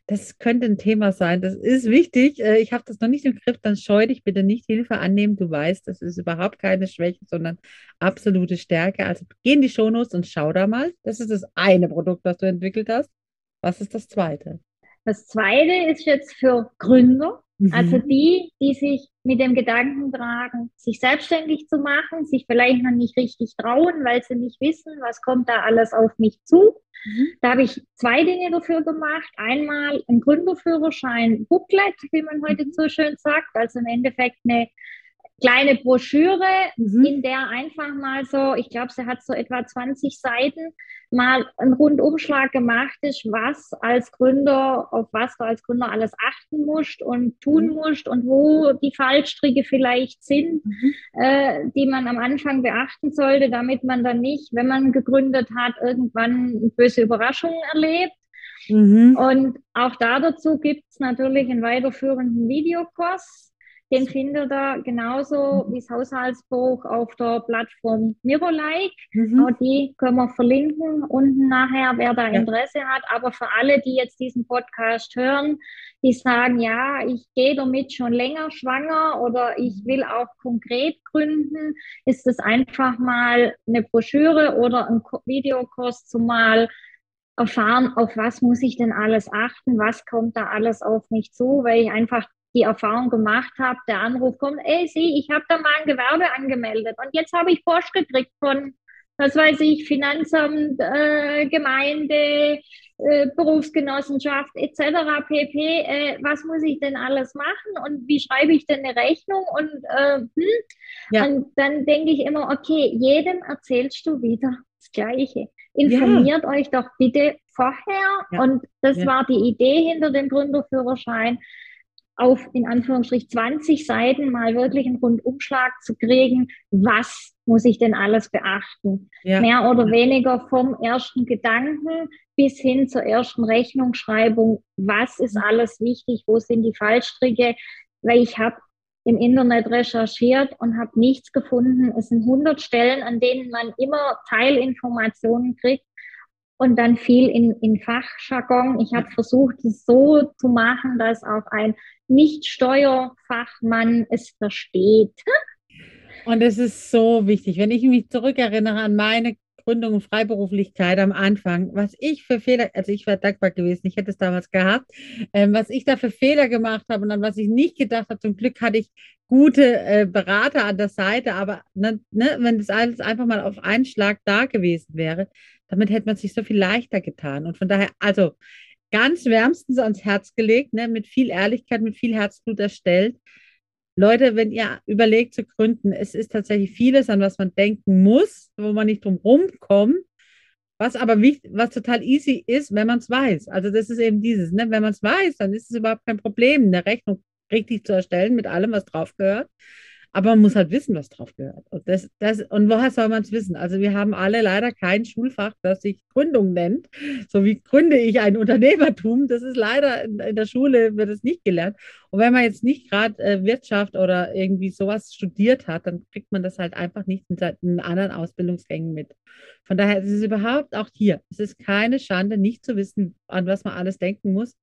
das könnte ein Thema sein. Das ist wichtig. Äh, ich habe das noch nicht im Griff. Dann scheu dich bitte nicht Hilfe annehmen. Du weißt, das ist überhaupt keine Schwäche, sondern absolute Stärke. Also geh in die Show Notes und schau da mal. Das ist das eine Produkt, das du entwickelt hast. Was ist das zweite? Das zweite ist jetzt für Gründer, mhm. also die, die sich mit dem Gedanken tragen, sich selbstständig zu machen, sich vielleicht noch nicht richtig trauen, weil sie nicht wissen, was kommt da alles auf mich zu. Mhm. Da habe ich zwei Dinge dafür gemacht. Einmal ein Gründerführerschein Booklet, wie man heute mhm. so schön sagt, also im Endeffekt eine kleine Broschüre, mhm. in der einfach mal so, ich glaube, sie hat so etwa 20 Seiten, mal ein Rundumschlag gemacht ist, was als Gründer, auf was du als Gründer alles achten musst und tun mhm. musst und wo die Fallstricke vielleicht sind, mhm. äh, die man am Anfang beachten sollte, damit man dann nicht, wenn man gegründet hat, irgendwann böse Überraschungen erlebt. Mhm. Und auch da dazu gibt es natürlich einen weiterführenden Videokurs, den findet ihr genauso wie das Haushaltsbuch auf der Plattform Mirolike. Mhm. Auch die können wir verlinken unten nachher, wer da Interesse ja. hat. Aber für alle, die jetzt diesen Podcast hören, die sagen, ja, ich gehe damit schon länger schwanger oder ich will auch konkret gründen, ist es einfach mal eine Broschüre oder ein Videokurs zumal erfahren, auf was muss ich denn alles achten, was kommt da alles auf mich zu, weil ich einfach die Erfahrung gemacht habe, der Anruf kommt, ey, sieh, ich habe da mal ein Gewerbe angemeldet und jetzt habe ich Post gekriegt von, was weiß ich, Finanzamt, äh, Gemeinde, äh, Berufsgenossenschaft etc. pp. Äh, was muss ich denn alles machen und wie schreibe ich denn eine Rechnung und, äh, hm? ja. und dann denke ich immer, okay, jedem erzählst du wieder das Gleiche. Informiert ja. euch doch bitte vorher. Ja. Und das war die Idee hinter dem Gründerführerschein auf in Anführungsstrich 20 Seiten mal wirklich einen Rundumschlag zu kriegen, was muss ich denn alles beachten? Ja. Mehr oder weniger vom ersten Gedanken bis hin zur ersten Rechnungsschreibung, was ist mhm. alles wichtig, wo sind die Fallstricke, weil ich habe im Internet recherchiert und habe nichts gefunden. Es sind 100 Stellen, an denen man immer Teilinformationen kriegt und dann viel in, in Fachjargon. Ich habe versucht, es so zu machen, dass auch ein Nicht-Steuerfachmann es versteht. Und es ist so wichtig. Wenn ich mich zurückerinnere an meine Gründung und Freiberuflichkeit am Anfang, was ich für Fehler, also ich war dankbar gewesen, ich hätte es damals gehabt, ähm, was ich da für Fehler gemacht habe und an was ich nicht gedacht habe, zum Glück hatte ich gute äh, Berater an der Seite, aber ne, ne, wenn das alles einfach mal auf einen Schlag da gewesen wäre, damit hätte man sich so viel leichter getan. Und von daher, also ganz wärmstens ans Herz gelegt, ne, mit viel Ehrlichkeit, mit viel Herzblut erstellt. Leute, wenn ihr überlegt zu gründen, es ist tatsächlich vieles, an was man denken muss, wo man nicht drum rumkommt, was aber wichtig, was total easy ist, wenn man es weiß. Also das ist eben dieses, ne? wenn man es weiß, dann ist es überhaupt kein Problem, eine Rechnung richtig zu erstellen mit allem, was drauf gehört. Aber man muss halt wissen, was drauf gehört. Und, das, das, und woher soll man es wissen? Also wir haben alle leider kein Schulfach, das sich Gründung nennt. So wie gründe ich ein Unternehmertum. Das ist leider in, in der Schule wird es nicht gelernt. Und wenn man jetzt nicht gerade äh, Wirtschaft oder irgendwie sowas studiert hat, dann kriegt man das halt einfach nicht in, in anderen Ausbildungsgängen mit. Von daher ist es überhaupt auch hier. Es ist keine Schande, nicht zu wissen, an was man alles denken muss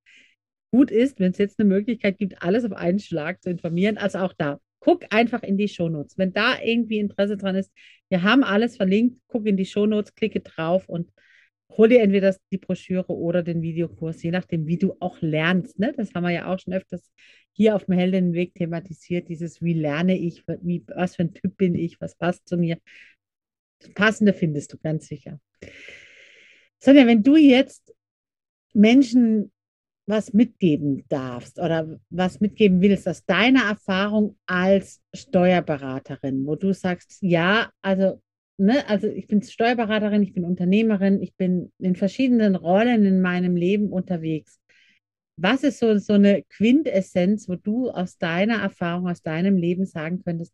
gut ist, wenn es jetzt eine Möglichkeit gibt, alles auf einen Schlag zu informieren, also auch da guck einfach in die Shownotes. Wenn da irgendwie Interesse dran ist, wir haben alles verlinkt, guck in die Shownotes, klicke drauf und hol dir entweder die Broschüre oder den Videokurs, je nachdem, wie du auch lernst. Ne? Das haben wir ja auch schon öfters hier auf dem Heldenweg thematisiert, dieses, wie lerne ich, wie, was für ein Typ bin ich, was passt zu mir. Das Passende findest du ganz sicher. Sonja, wenn du jetzt Menschen was mitgeben darfst oder was mitgeben willst aus deiner Erfahrung als Steuerberaterin, wo du sagst, ja, also, ne, also ich bin Steuerberaterin, ich bin Unternehmerin, ich bin in verschiedenen Rollen in meinem Leben unterwegs. Was ist so, so eine Quintessenz, wo du aus deiner Erfahrung, aus deinem Leben sagen könntest,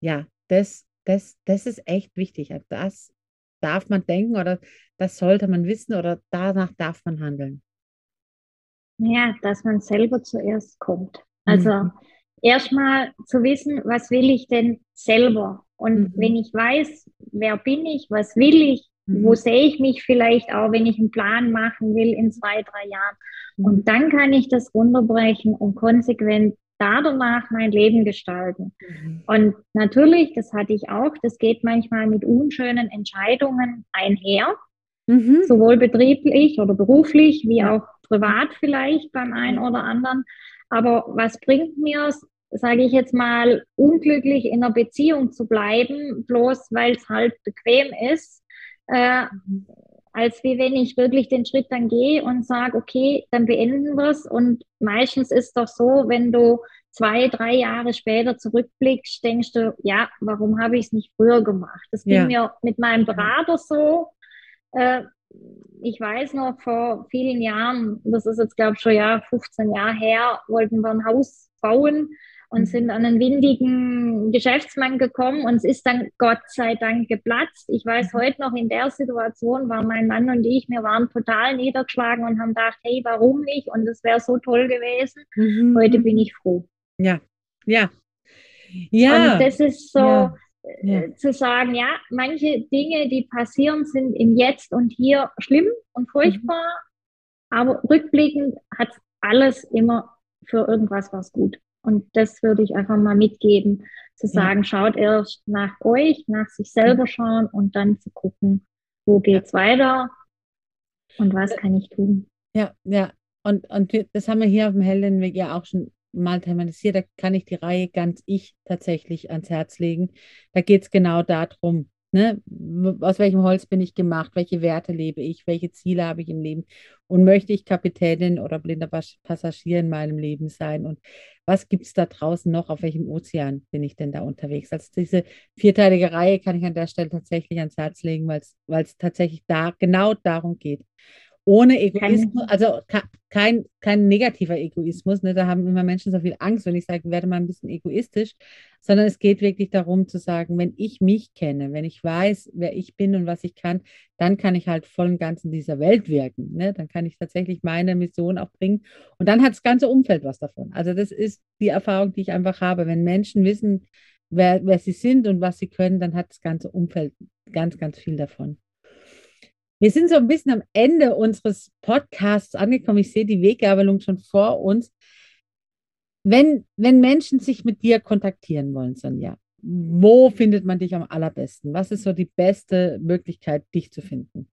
ja, das, das, das ist echt wichtig. Das darf man denken oder das sollte man wissen oder danach darf man handeln. Ja, dass man selber zuerst kommt. Also mhm. erstmal zu wissen, was will ich denn selber? Und mhm. wenn ich weiß, wer bin ich, was will ich, mhm. wo sehe ich mich vielleicht auch, wenn ich einen Plan machen will in zwei, drei Jahren. Mhm. Und dann kann ich das runterbrechen und konsequent da danach mein Leben gestalten. Mhm. Und natürlich, das hatte ich auch, das geht manchmal mit unschönen Entscheidungen einher. Mhm. Sowohl betrieblich oder beruflich wie auch privat vielleicht beim einen oder anderen. Aber was bringt mir es, sage ich jetzt mal, unglücklich in einer Beziehung zu bleiben, bloß weil es halt bequem ist, äh, als wie wenn ich wirklich den Schritt dann gehe und sage, okay, dann beenden wir es. Und meistens ist doch so, wenn du zwei, drei Jahre später zurückblickst, denkst du, ja, warum habe ich es nicht früher gemacht? Das ging ja. mir mit meinem Berater so. Äh, ich weiß noch, vor vielen Jahren, das ist jetzt, glaube ich, schon ja 15 Jahre her, wollten wir ein Haus bauen und mhm. sind an einen windigen Geschäftsmann gekommen und es ist dann Gott sei Dank geplatzt. Ich weiß mhm. heute noch, in der Situation war mein Mann und ich, wir waren total niedergeschlagen und haben gedacht, hey, warum nicht? Und es wäre so toll gewesen. Mhm. Heute bin ich froh. Ja, ja. Ja. Und das ist so, ja. Ja. Äh, zu sagen, ja, manche Dinge, die passieren, sind im Jetzt und hier schlimm und furchtbar, mhm. aber rückblickend hat alles immer für irgendwas was gut. Und das würde ich einfach mal mitgeben, zu sagen, ja. schaut erst nach euch, nach sich selber schauen und dann zu gucken, wo geht's weiter und was kann ich tun. Ja, ja. Und, und das haben wir hier auf dem Heldenweg ja auch schon mal thematisiert, da kann ich die Reihe ganz ich tatsächlich ans Herz legen. Da geht es genau darum, ne? aus welchem Holz bin ich gemacht, welche Werte lebe ich, welche Ziele habe ich im Leben und möchte ich Kapitänin oder blinder Passagier in meinem Leben sein und was gibt es da draußen noch, auf welchem Ozean bin ich denn da unterwegs? Also diese vierteilige Reihe kann ich an der Stelle tatsächlich ans Herz legen, weil es tatsächlich da genau darum geht ohne Egoismus, also kein, kein negativer Egoismus, ne? da haben immer Menschen so viel Angst, wenn ich sage, werde mal ein bisschen egoistisch, sondern es geht wirklich darum zu sagen, wenn ich mich kenne, wenn ich weiß, wer ich bin und was ich kann, dann kann ich halt voll und ganz in dieser Welt wirken. Ne? Dann kann ich tatsächlich meine Mission auch bringen und dann hat das ganze Umfeld was davon. Also das ist die Erfahrung, die ich einfach habe. Wenn Menschen wissen, wer, wer sie sind und was sie können, dann hat das ganze Umfeld ganz, ganz viel davon. Wir sind so ein bisschen am Ende unseres Podcasts angekommen. Ich sehe die Weggabelung schon vor uns. Wenn, wenn Menschen sich mit dir kontaktieren wollen, Sonja, wo findet man dich am allerbesten? Was ist so die beste Möglichkeit, dich zu finden?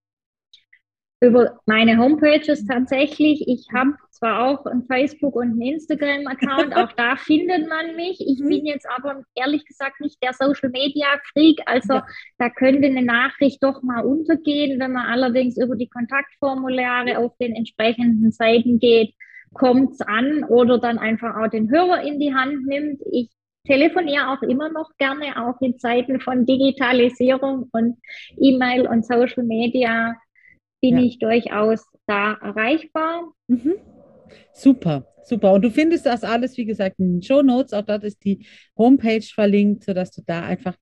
Über meine Homepages tatsächlich. Ich habe zwar auch ein Facebook und ein Instagram-Account, <laughs> auch da findet man mich. Ich mhm. bin jetzt aber ehrlich gesagt nicht der Social Media Freak, also ja. da könnte eine Nachricht doch mal untergehen. Wenn man allerdings über die Kontaktformulare auf den entsprechenden Seiten geht, kommt es an oder dann einfach auch den Hörer in die Hand nimmt. Ich telefoniere auch immer noch gerne, auch in Zeiten von Digitalisierung und E-Mail und Social Media bin ja. ich durchaus da erreichbar. Mhm. Super, super. Und du findest das alles, wie gesagt, in den Show Notes. Auch dort ist die Homepage verlinkt, sodass du da einfach,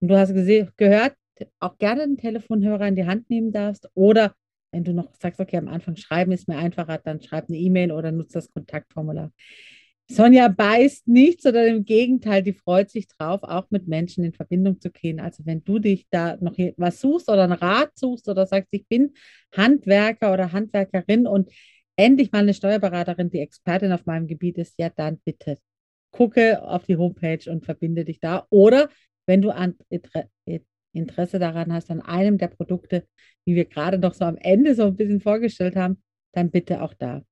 und du hast gehört, auch gerne einen Telefonhörer in die Hand nehmen darfst. Oder wenn du noch sagst, okay, am Anfang schreiben ist mir einfacher, dann schreib eine E-Mail oder nutze das Kontaktformular. Sonja beißt nichts, sondern im Gegenteil, die freut sich drauf, auch mit Menschen in Verbindung zu gehen. Also wenn du dich da noch was suchst oder einen Rat suchst oder sagst, ich bin Handwerker oder Handwerkerin und endlich mal eine Steuerberaterin, die Expertin auf meinem Gebiet ist, ja, dann bitte gucke auf die Homepage und verbinde dich da. Oder wenn du Interesse daran hast, an einem der Produkte, die wir gerade noch so am Ende so ein bisschen vorgestellt haben, dann bitte auch da.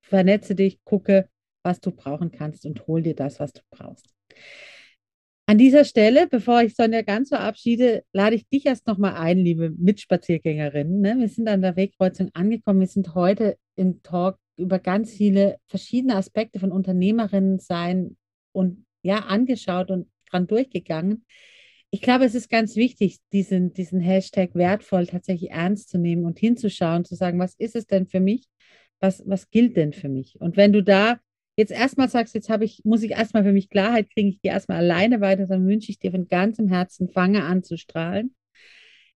Vernetze dich, gucke, was du brauchen kannst und hol dir das, was du brauchst. An dieser Stelle, bevor ich Sonja ganz verabschiede, lade ich dich erst nochmal ein, liebe Mitspaziergängerinnen. Ne? Wir sind an der Wegkreuzung angekommen. Wir sind heute im Talk über ganz viele verschiedene Aspekte von Unternehmerinnen sein und ja, angeschaut und dran durchgegangen. Ich glaube, es ist ganz wichtig, diesen, diesen Hashtag wertvoll tatsächlich ernst zu nehmen und hinzuschauen, zu sagen, was ist es denn für mich? Was, was gilt denn für mich? Und wenn du da jetzt erstmal sagst, jetzt habe ich, muss ich erstmal für mich Klarheit kriegen, ich gehe erstmal alleine weiter, dann wünsche ich dir von ganzem Herzen, fange an zu strahlen.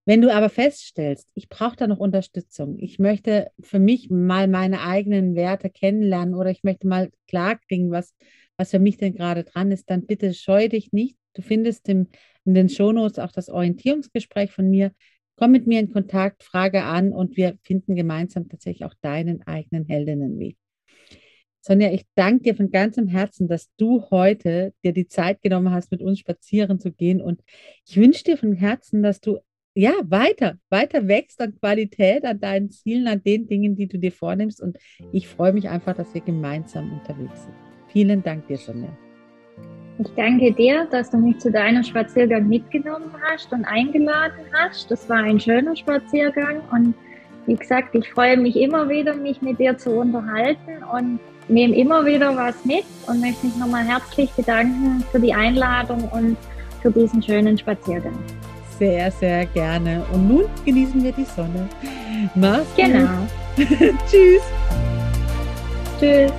Wenn du aber feststellst, ich brauche da noch Unterstützung, ich möchte für mich mal meine eigenen Werte kennenlernen oder ich möchte mal klarkriegen, was, was für mich denn gerade dran ist, dann bitte scheu dich nicht. Du findest im, in den Shownotes auch das Orientierungsgespräch von mir. Komm mit mir in Kontakt, frage an und wir finden gemeinsam tatsächlich auch deinen eigenen Heldinnenweg. Sonja, ich danke dir von ganzem Herzen, dass du heute dir die Zeit genommen hast, mit uns spazieren zu gehen. Und ich wünsche dir von Herzen, dass du ja weiter, weiter wächst an Qualität, an deinen Zielen, an den Dingen, die du dir vornimmst. Und ich freue mich einfach, dass wir gemeinsam unterwegs sind. Vielen Dank dir, Sonja. Ich danke dir, dass du mich zu deinem Spaziergang mitgenommen hast und eingeladen hast. Das war ein schöner Spaziergang und wie gesagt, ich freue mich immer wieder, mich mit dir zu unterhalten und nehme immer wieder was mit und möchte mich nochmal herzlich bedanken für die Einladung und für diesen schönen Spaziergang. Sehr, sehr gerne. Und nun genießen wir die Sonne. Mach's genau. <laughs> Tschüss. Tschüss.